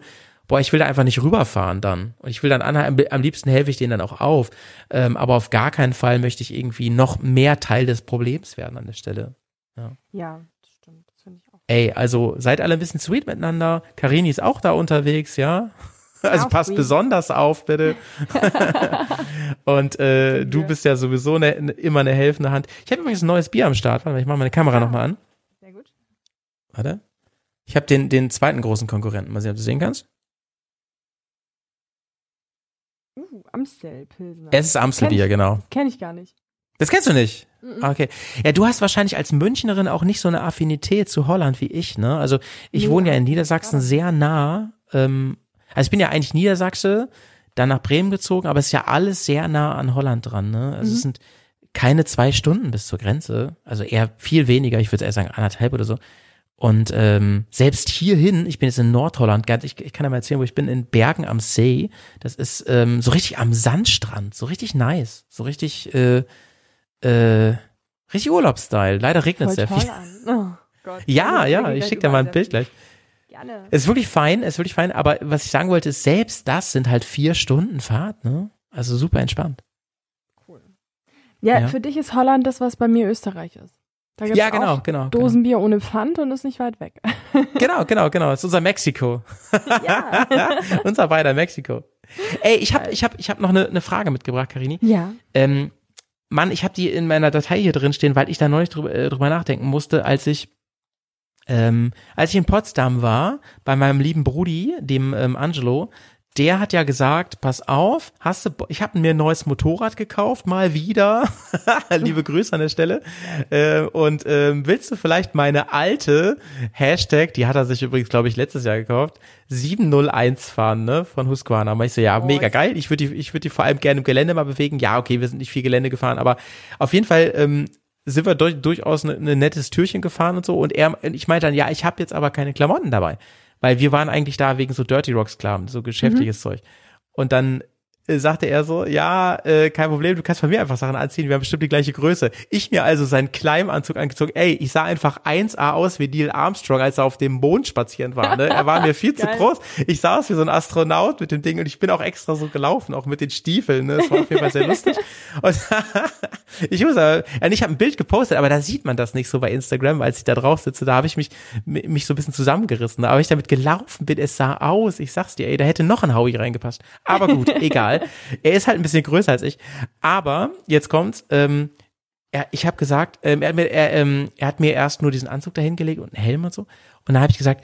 boah, ich will da einfach nicht rüberfahren dann. Und ich will dann anhalten, am liebsten helfe ich denen dann auch auf. Ähm, aber auf gar keinen Fall möchte ich irgendwie noch mehr Teil des Problems werden an der Stelle.
Ja. ja.
Ey, also seid alle ein bisschen sweet miteinander. Karini ist auch da unterwegs, ja. Also passt sweet. besonders auf, bitte. und äh, du bist ja sowieso ne, immer eine helfende Hand. Ich habe übrigens ein neues Bier am Start. Warte mal, ich mache meine Kamera ja. nochmal an. Sehr gut. Warte. Ich habe den, den zweiten großen Konkurrenten. Mal sehen, ob du sehen kannst.
Uh, Amstel-Pilsner.
Es ist Amstelbier, genau.
Kenne ich gar nicht.
Das kennst du nicht? Okay. Ja, du hast wahrscheinlich als Münchnerin auch nicht so eine Affinität zu Holland wie ich, ne? Also ich
Nee,
wohne ja in Niedersachsen sehr nah. Ähm, also ich bin ja eigentlich Niedersachse, dann nach Bremen gezogen, aber es ist ja alles sehr nah an Holland dran, ne? Also es sind keine zwei Stunden bis zur Grenze, also eher viel weniger, ich würde eher sagen anderthalb oder so. Und ähm, selbst hierhin, ich bin jetzt in Nordholland, ganz, ich, ich kann ja mal erzählen, wo ich bin, in Bergen am See. Das ist ähm, so richtig am Sandstrand, so richtig nice, so richtig, äh, äh, richtig Urlaubsstyle. Leider regnet es sehr viel.
an. Oh Gott.
Ja, ja, ich schicke dir mal ein Bild gleich.
Gerne.
Es ist wirklich fein, es ist wirklich fein, aber was ich sagen wollte, ist, selbst das sind halt vier Stunden Fahrt, ne? Also super entspannt.
Ja,
Ja.
für dich ist Holland das, was bei mir Österreich ist. Da gibt's
Ja, genau,
auch
genau. Genau,
Dosenbier ohne Pfand und ist nicht weit weg.
genau, genau. genau. Das ist unser Mexiko.
ja.
unser beider Mexiko. Ey, ich habe ich hab, ich hab noch eine, eine Frage mitgebracht, Karini.
ja.
Ähm, Mann, ich habe die in meiner Datei hier drin stehen, weil ich da neulich drüber, äh, drüber nachdenken musste, als ich ähm, als ich in Potsdam war, bei meinem lieben Brudi, dem ähm, Angelo, der hat ja gesagt, pass auf, hast du, ich habe mir ein neues Motorrad gekauft, mal wieder. Liebe Grüße an der Stelle. Äh, und ähm, willst du vielleicht meine alte Hashtag, die hat er sich übrigens, glaube ich, letztes Jahr gekauft, 701 fahren, ne, von Husqvarna. Und ich so, ja,
Oh,
mega geil. Ich würde die, ich würde die vor allem gerne im Gelände mal bewegen. Ja, okay, wir sind nicht viel Gelände gefahren, aber auf jeden Fall ähm, sind wir durch, durchaus ein ne, ne nettes Türchen gefahren und so. Und er, ich meinte dann, ja, ich habe jetzt aber keine Klamotten dabei. Weil wir waren eigentlich da wegen so Dirty Rocks Kram, so geschäftliches Zeug. Und dann sagte er so, ja, äh, kein Problem, du kannst von mir einfach Sachen anziehen, wir haben bestimmt die gleiche Größe. Ich mir also seinen Kleimanzug angezogen. Ey, ich sah einfach 1A aus wie Neil Armstrong, als er auf dem Mond spazieren war. Ne? Er war mir viel zu groß. Ich sah aus wie so ein Astronaut mit dem Ding und ich bin auch extra so gelaufen, auch mit den Stiefeln. Ne? Das war auf jeden Fall sehr lustig. Und ich muss aber, ich habe ein Bild gepostet, aber da sieht man das nicht so bei Instagram, als ich da drauf sitze. Da habe ich mich, mich so ein bisschen zusammengerissen. Aber ich damit gelaufen bin, es sah aus. Ich sag's dir, ey, da hätte noch ein Howie reingepasst. Aber gut, egal. Er ist halt ein bisschen größer als ich. Aber jetzt kommt's. Ähm, er, ich habe gesagt, ähm, er, hat mir, er, ähm, er hat mir erst nur diesen Anzug dahingelegt und einen Helm und so. Und dann habe ich gesagt,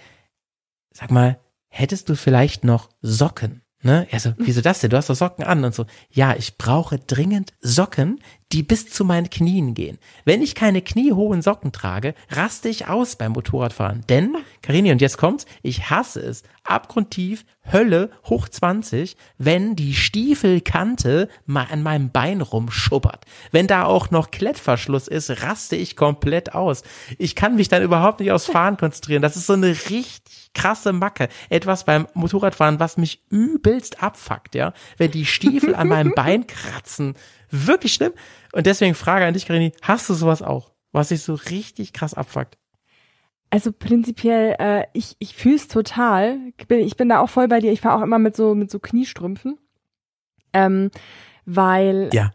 sag mal, hättest du vielleicht noch Socken? Ne? Er so, wieso das denn? Du hast doch Socken an und so. Ja, ich brauche dringend Socken, die bis zu meinen Knien gehen. Wenn ich keine kniehohen Socken trage, raste ich aus beim Motorradfahren. Denn, Karini, und jetzt kommt's, ich hasse es, abgrundtief, Hölle, hoch 20, wenn die Stiefelkante mal an meinem Bein rumschubbert. Wenn da auch noch Klettverschluss ist, raste ich komplett aus. Ich kann mich dann überhaupt nicht aufs Fahren konzentrieren. Das ist so eine richtig krasse Macke. Etwas beim Motorradfahren, was mich übelst abfuckt, ja. Wenn die Stiefel an meinem Bein kratzen. Wirklich schlimm. Und deswegen Frage an dich, Karini, hast du sowas auch? Was dich so richtig krass abfuckt?
Also prinzipiell, äh, ich, ich fühle es total. Ich bin, ich bin da auch voll bei dir. Ich fahre auch immer mit so, mit so Kniestrümpfen. Ähm, weil
Ja.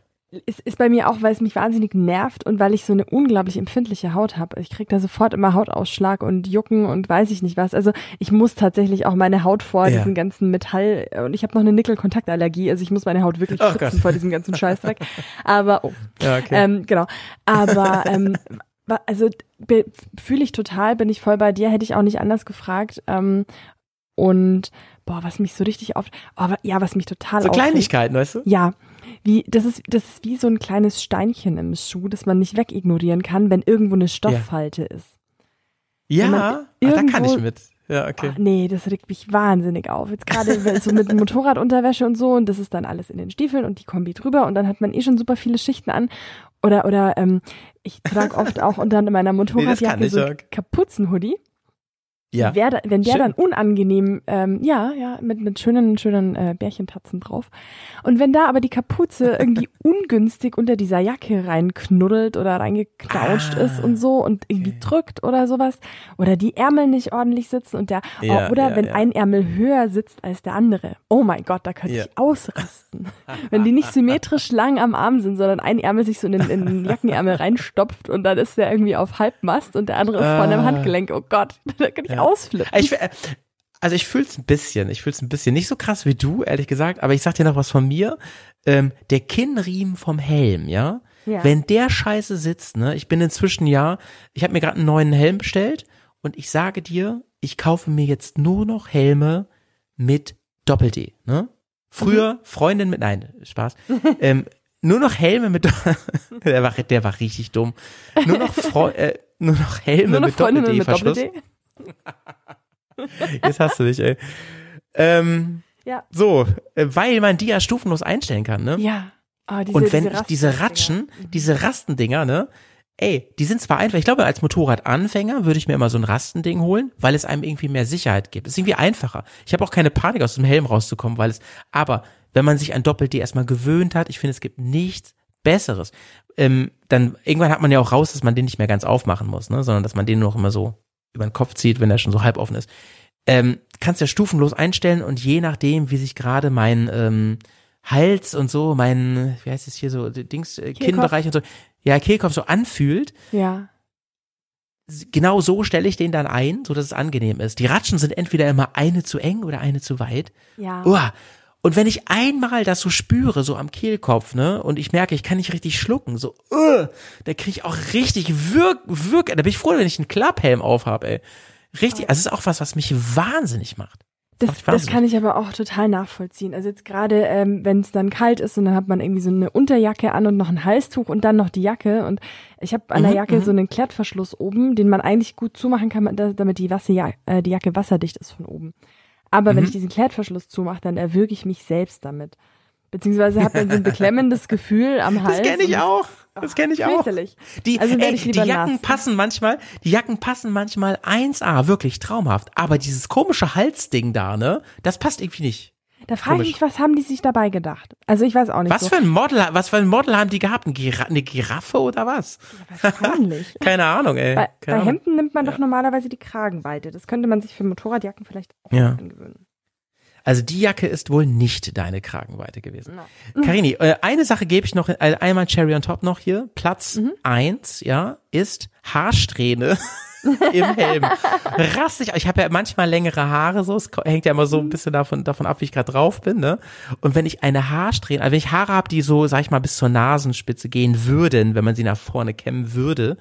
Es ist bei mir auch, weil es mich wahnsinnig nervt und weil ich so eine unglaublich empfindliche Haut habe. Ich krieg da sofort immer Hautausschlag und Jucken und weiß ich nicht was. Also ich muss tatsächlich auch meine Haut vor
Ja.
diesem ganzen Metall und ich habe noch eine Nickel-Kontaktallergie. Also ich muss meine Haut wirklich
Oh
schützen
Gott.
vor diesem ganzen Scheißdreck. Aber oh,
Ja, okay.
ähm, genau. Aber ähm, also fühle ich total, bin ich voll bei dir, hätte ich auch nicht anders gefragt. Ähm, und boah, was mich so richtig oft, oh, ja, was mich total
so
aufregt-
Kleinigkeiten, weißt du?
Ja, wie das ist das ist wie so ein kleines Steinchen im Schuh, das man nicht wegignorieren kann, wenn irgendwo eine Stofffalte ist.
Ja,
man
ah, da kann
irgendwo-
ich mit. Ja, okay.
Oh, nee, das regt mich wahnsinnig auf. Jetzt gerade so mit Motorradunterwäsche und so und das ist dann alles in den Stiefeln und die Kombi drüber und dann hat man eh schon super viele Schichten an. Oder oder ähm, ich trage oft auch unter meiner Motorradjacke
ich,
so. Kapuzenhoodie.
Ja.
Wer da, wenn der
Schön.
dann unangenehm, ähm, ja, ja, mit, mit schönen, schönen äh, Bärchentatzen drauf. Und wenn da aber die Kapuze irgendwie ungünstig unter dieser Jacke reinknuddelt oder reingeknautscht
Ah,
ist und so und irgendwie
okay.
drückt oder sowas, oder die Ärmel nicht ordentlich sitzen und der,
Ja,
oh, oder
ja,
wenn
ja.
ein Ärmel höher sitzt als der andere. Oh mein Gott, da könnte ich ausrasten. wenn die nicht symmetrisch lang am Arm sind, sondern ein Ärmel sich so in den, in den Jackenärmel reinstopft und dann ist der irgendwie auf Halbmast und der andere ist vorne am
Ah.
Handgelenk. Oh Gott, da könnte ich. Ausflippen.
Ich, äh, also ich fühl's ein bisschen, ich fühl's ein bisschen. Nicht so krass wie du, ehrlich gesagt, aber ich sag dir noch was von mir. Ähm, der Kinnriemen vom Helm, ja?
Ja.
Wenn der Scheiße sitzt, ne? Ich bin inzwischen ja, ich habe mir gerade einen neuen Helm bestellt und ich sage dir, ich kaufe mir jetzt nur noch Helme mit Doppel-D, ne? Früher Freundin mit, nein, Spaß. ähm, nur noch Helme mit, der war, der war richtig dumm. Nur noch, Freu äh, nur noch Helme
Nur noch
mit Doppel-D-Verschluss.
Doppel-D?
Jetzt hast du dich, ey. Ähm,
Ja.
so, äh, weil man die ja stufenlos einstellen kann, ne?
Ja. Ah, diese,
Und wenn
diese
ich diese. Ratschen, diese Rastendinger, ne? Ey, die sind zwar einfach, ich glaube, als Motorradanfänger würde ich mir immer so ein Rastending holen, weil es einem irgendwie mehr Sicherheit gibt. Es ist irgendwie einfacher. Ich habe auch keine Panik, aus dem Helm rauszukommen, weil es, aber wenn man sich an Doppel-D erstmal gewöhnt hat, ich finde, es gibt nichts Besseres. Ähm, dann irgendwann hat man ja auch raus, dass man den nicht mehr ganz aufmachen muss, ne? sondern dass man den nur noch immer so über den Kopf zieht, wenn er schon so halb offen ist. Ähm, kannst ja stufenlos einstellen und je nachdem, wie sich gerade mein ähm, Hals und so, mein, wie heißt es hier so, Dings, äh. Kinnbereich und so, ja, Kehlkopf so anfühlt,
Ja.
genau so stelle ich den dann ein, so dass es angenehm ist. Die Ratschen sind entweder immer eine zu eng oder eine zu weit.
Ja.
Uah. Und wenn ich einmal das so spüre, so am Kehlkopf, ne, und ich merke, ich kann nicht richtig schlucken, so, uh, da kriege ich auch richtig wirk, wirk, da bin ich froh, wenn ich einen Klapphelm aufhab, ey. Richtig, also es ist auch was, was mich wahnsinnig macht.
Das,
mich
das kann ich aber auch total nachvollziehen. Also jetzt gerade, ähm, wenn es dann kalt ist und dann hat man irgendwie so eine Unterjacke an und noch ein Halstuch und dann noch die Jacke. Und ich habe an der
Mhm,
Jacke
mhm.
so einen Klettverschluss oben, den man eigentlich gut zumachen kann, da- damit die, Wasser, äh, die Jacke wasserdicht ist von oben. Aber wenn
Mhm.
ich diesen Klettverschluss zumache, dann erwürge ich mich selbst damit. Beziehungsweise habe dann so ein beklemmendes Gefühl am Hals.
Das kenne ich
und
auch. Das kenne ich auch. Die,
Also
ey,
ich
die Jacken
nass.
passen manchmal, die Jacken passen manchmal 1A, wirklich traumhaft. Aber dieses komische Halsding da, ne, das passt irgendwie nicht.
Da frage ich mich, was haben die sich dabei gedacht? Also ich weiß auch nicht
Was
so.
für ein Model, was für ein Model haben die gehabt? Ein Gira eine Giraffe oder was?
Wahrscheinlich.
Keine Ahnung, ey.
Bei, bei
Ahnung.
Hemden nimmt man doch normalerweise die Kragenweite. Das könnte man sich für Motorradjacken vielleicht auch
Ja.
angewöhnen.
Also die Jacke ist wohl nicht deine Kragenweite gewesen.
No.
Karini, äh, eine Sache gebe ich noch, äh, einmal Cherry on top noch hier. Platz
Mhm.
eins, ja, ist Haarsträhne im Helm. Rassig. Ich habe ja manchmal längere Haare, so es hängt ja immer so ein bisschen davon, davon ab, wie ich gerade drauf bin, ne? Und wenn ich eine Haarsträhne, also wenn ich Haare habe, die so, sag ich mal, bis zur Nasenspitze gehen würden, wenn man sie nach vorne kämmen würde,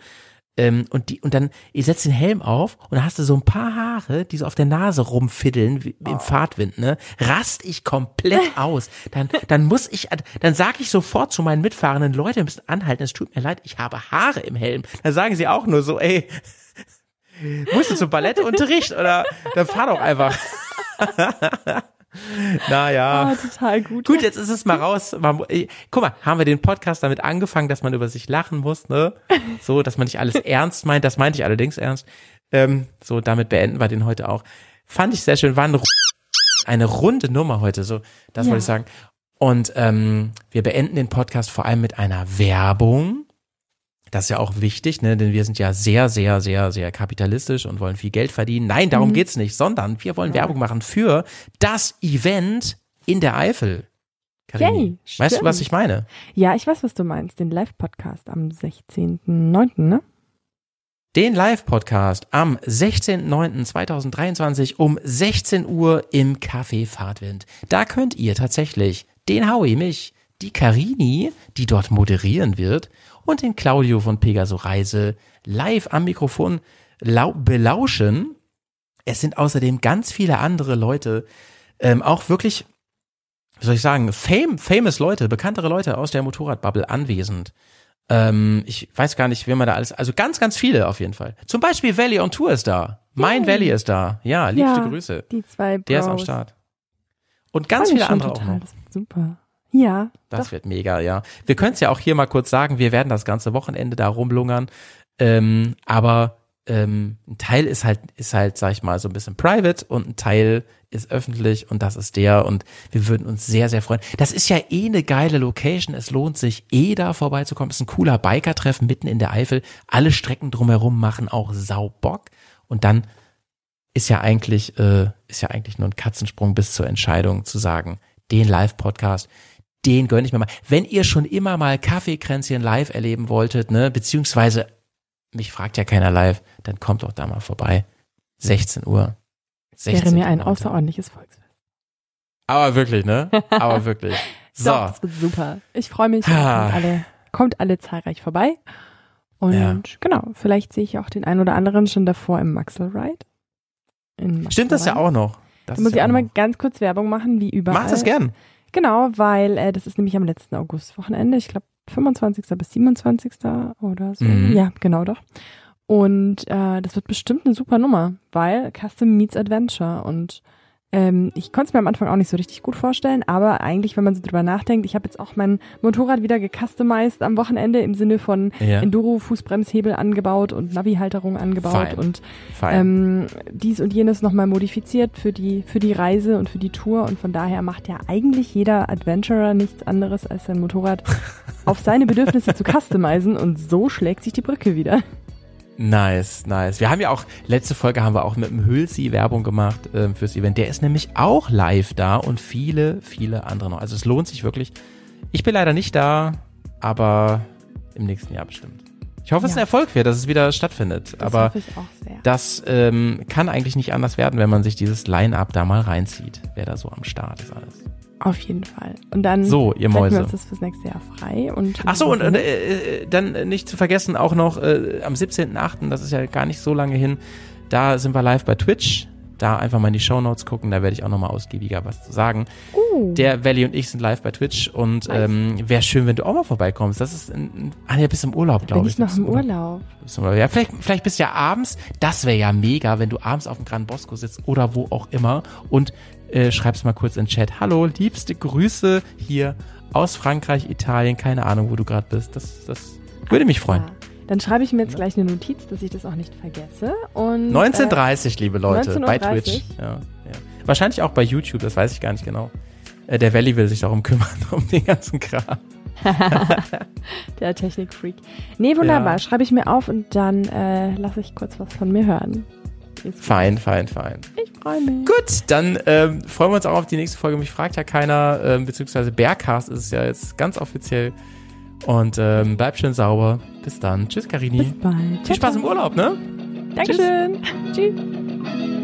ähm, und die, und dann, ihr setzt den Helm auf und dann hast du so ein paar Haare, die so auf der Nase rumfiddeln, wie,
Oh.
im Fahrtwind, ne? Rast ich komplett aus. Dann, dann muss ich, dann sage ich sofort zu meinen Mitfahrenden, Leute, ihr müsst anhalten, es tut mir leid, ich habe Haare im Helm. Dann sagen sie auch nur so, ey, musst du zum Ballettunterricht oder dann fahr doch einfach. naja.
Ah, total gut.
Gut, jetzt ist es mal raus. Guck mal, haben wir den Podcast damit angefangen, dass man über sich lachen muss, ne? So, dass man nicht alles ernst meint. Das meinte ich allerdings ernst. Ähm, so, damit beenden wir den heute auch. Fand ich sehr schön. War eine, eine runde Nummer heute, so, das
Ja.
wollte ich sagen. Und ähm, wir beenden den Podcast vor allem mit einer Werbung. Das ist ja auch wichtig, ne? denn wir sind ja sehr, sehr, sehr, sehr kapitalistisch und wollen viel Geld verdienen. Nein, darum
Mhm.
geht's nicht, sondern wir wollen Werbung machen für das Event in der Eifel. Karini,
Yay,
weißt du, was ich meine?
Ja, ich weiß, was du meinst. Den Live-Podcast am 16.09., ne?
Den Live-Podcast am 16.09.2023 um 16 Uhr im Café Fahrtwind. Da könnt ihr tatsächlich den Howie, mich, die Karini, die dort moderieren wird, und den Claudio von Pegaso Reise live am Mikrofon lau belauschen. Es sind außerdem ganz viele andere Leute, ähm, auch wirklich, wie soll ich sagen, fame, famous Leute, bekanntere Leute aus der Motorradbubble anwesend. Ähm, ich weiß gar nicht, wen man da alles, also ganz, ganz viele auf jeden Fall. Zum Beispiel Valley on Tour ist da. Mein
Yay.
Valley ist da. Ja, liebste
Ja,
Grüße.
Die zwei Bros.
Der ist am Start. Und ganz viele andere auch
total.
noch.
Das wird super. Ja,
Das
doch.
wird mega, ja. Wir können es ja auch hier mal kurz sagen, wir werden das ganze Wochenende da rumlungern. Ähm, aber ähm, ein Teil ist halt, ist halt, sag ich mal, so ein bisschen private und ein Teil ist öffentlich und das ist der und wir würden uns sehr, sehr freuen. Das ist ja eh eine geile Location. Es lohnt sich eh da vorbeizukommen. Es ist ein cooler Biker-Treffen mitten in der Eifel. Alle Strecken drumherum machen auch sau Bock. Und dann ist ja eigentlich, äh, ist ja eigentlich nur ein Katzensprung bis zur Entscheidung zu sagen, den Live-Podcast, den gönne ich mir mal. Wenn ihr schon immer mal Kaffeekränzchen live erleben wolltet, ne, beziehungsweise mich fragt ja keiner live, dann kommt doch da mal vorbei. 16 Uhr. 16
Wäre mir ein außerordentliches Volksfest.
Aber wirklich, ne? Aber wirklich. So.
Doch, das wird super. Ich freue mich.
Ah.
Kommt alle, kommt alle zahlreich vorbei. Und
Ja.
genau, vielleicht sehe ich auch den einen oder anderen schon davor im Maxel Ride. In
Stimmt das ja
Maxel
auch noch. Das
Da muss
ist
ich
ja
auch nochmal
noch.
ganz kurz Werbung machen, wie überall.
Mach das gern.
Genau, weil äh, das ist nämlich am letzten Augustwochenende, ich glaube 25. bis 27. oder so. Mhm. Ja, genau doch. Und äh, das wird bestimmt eine super Nummer, weil Custom meets Adventure und ähm, ich konnte es mir am Anfang auch nicht so richtig gut vorstellen, aber eigentlich, wenn man so drüber nachdenkt, ich habe jetzt auch mein Motorrad wieder gecustomized am Wochenende im Sinne von ja. Enduro-Fußbremshebel angebaut und Navi-Halterung angebaut Fein. und Fein. Ähm, dies und jenes nochmal modifiziert für die, für die Reise und für die Tour und von daher macht ja eigentlich jeder Adventurer nichts anderes als sein Motorrad auf seine Bedürfnisse zu customizen und so schlägt sich die Brücke wieder.
Nice, nice. Wir haben ja auch, letzte Folge haben wir auch mit dem Hülsi Werbung gemacht äh, fürs Event. Der ist nämlich auch live da und viele, viele andere noch. Also es lohnt sich wirklich. Ich bin leider nicht da, aber im nächsten Jahr bestimmt. Ich hoffe, ja. es ist ein Erfolg wird, dass es wieder stattfindet. Das aber das ähm, kann eigentlich nicht anders werden, wenn man sich dieses Line-Up da mal reinzieht, wer da so am Start ist alles.
Auf jeden Fall. Und dann
so, ihr Mäuse.
wir uns das fürs nächste Jahr frei. Und
Ach so, und äh, äh, dann nicht zu vergessen, auch noch äh, am 17.8., das ist ja gar nicht so lange hin, da sind wir live bei Twitch. Da einfach mal in die Show Notes gucken, da werde ich auch nochmal ausgiebiger was zu sagen. Uh. Der Valley und ich sind live bei Twitch und nice. ähm, wäre schön, wenn du auch mal vorbeikommst. Das ist ein, ah ja, bist im Urlaub, glaube ich.
Bin ich noch im Urlaub.
Urlaub. Ja, vielleicht, vielleicht bist du ja abends, das wäre ja mega, wenn du abends auf dem Gran Bosco sitzt oder wo auch immer und äh, schreib's mal kurz in Chat. Hallo, liebste Grüße hier aus Frankreich, Italien, keine Ahnung, wo du gerade bist. Das, das würde mich freuen.
Dann schreibe ich mir jetzt gleich eine Notiz, dass ich das auch nicht vergesse. Und,
1930, äh, liebe Leute, 1930. bei Twitch. Ja, ja. Wahrscheinlich auch bei YouTube, das weiß ich gar nicht genau. Äh, der Valley will sich darum kümmern, um den ganzen Kram.
der Technikfreak. Nee, wunderbar. Ja. Schreibe ich mir auf und dann äh, lasse ich kurz was von mir hören.
Fein, fein, fein.
Ich freue mich.
Gut, dann ähm, freuen wir uns auch auf die nächste Folge. Mich fragt ja keiner, ähm, beziehungsweise Bergcast ist es ja jetzt ganz offiziell. Und ähm, bleibt schön sauber. Bis dann. Tschüss, Karini.
Bis bald.
Viel Spaß im Urlaub, ne?
Dankeschön. Tschüss. Tschüss.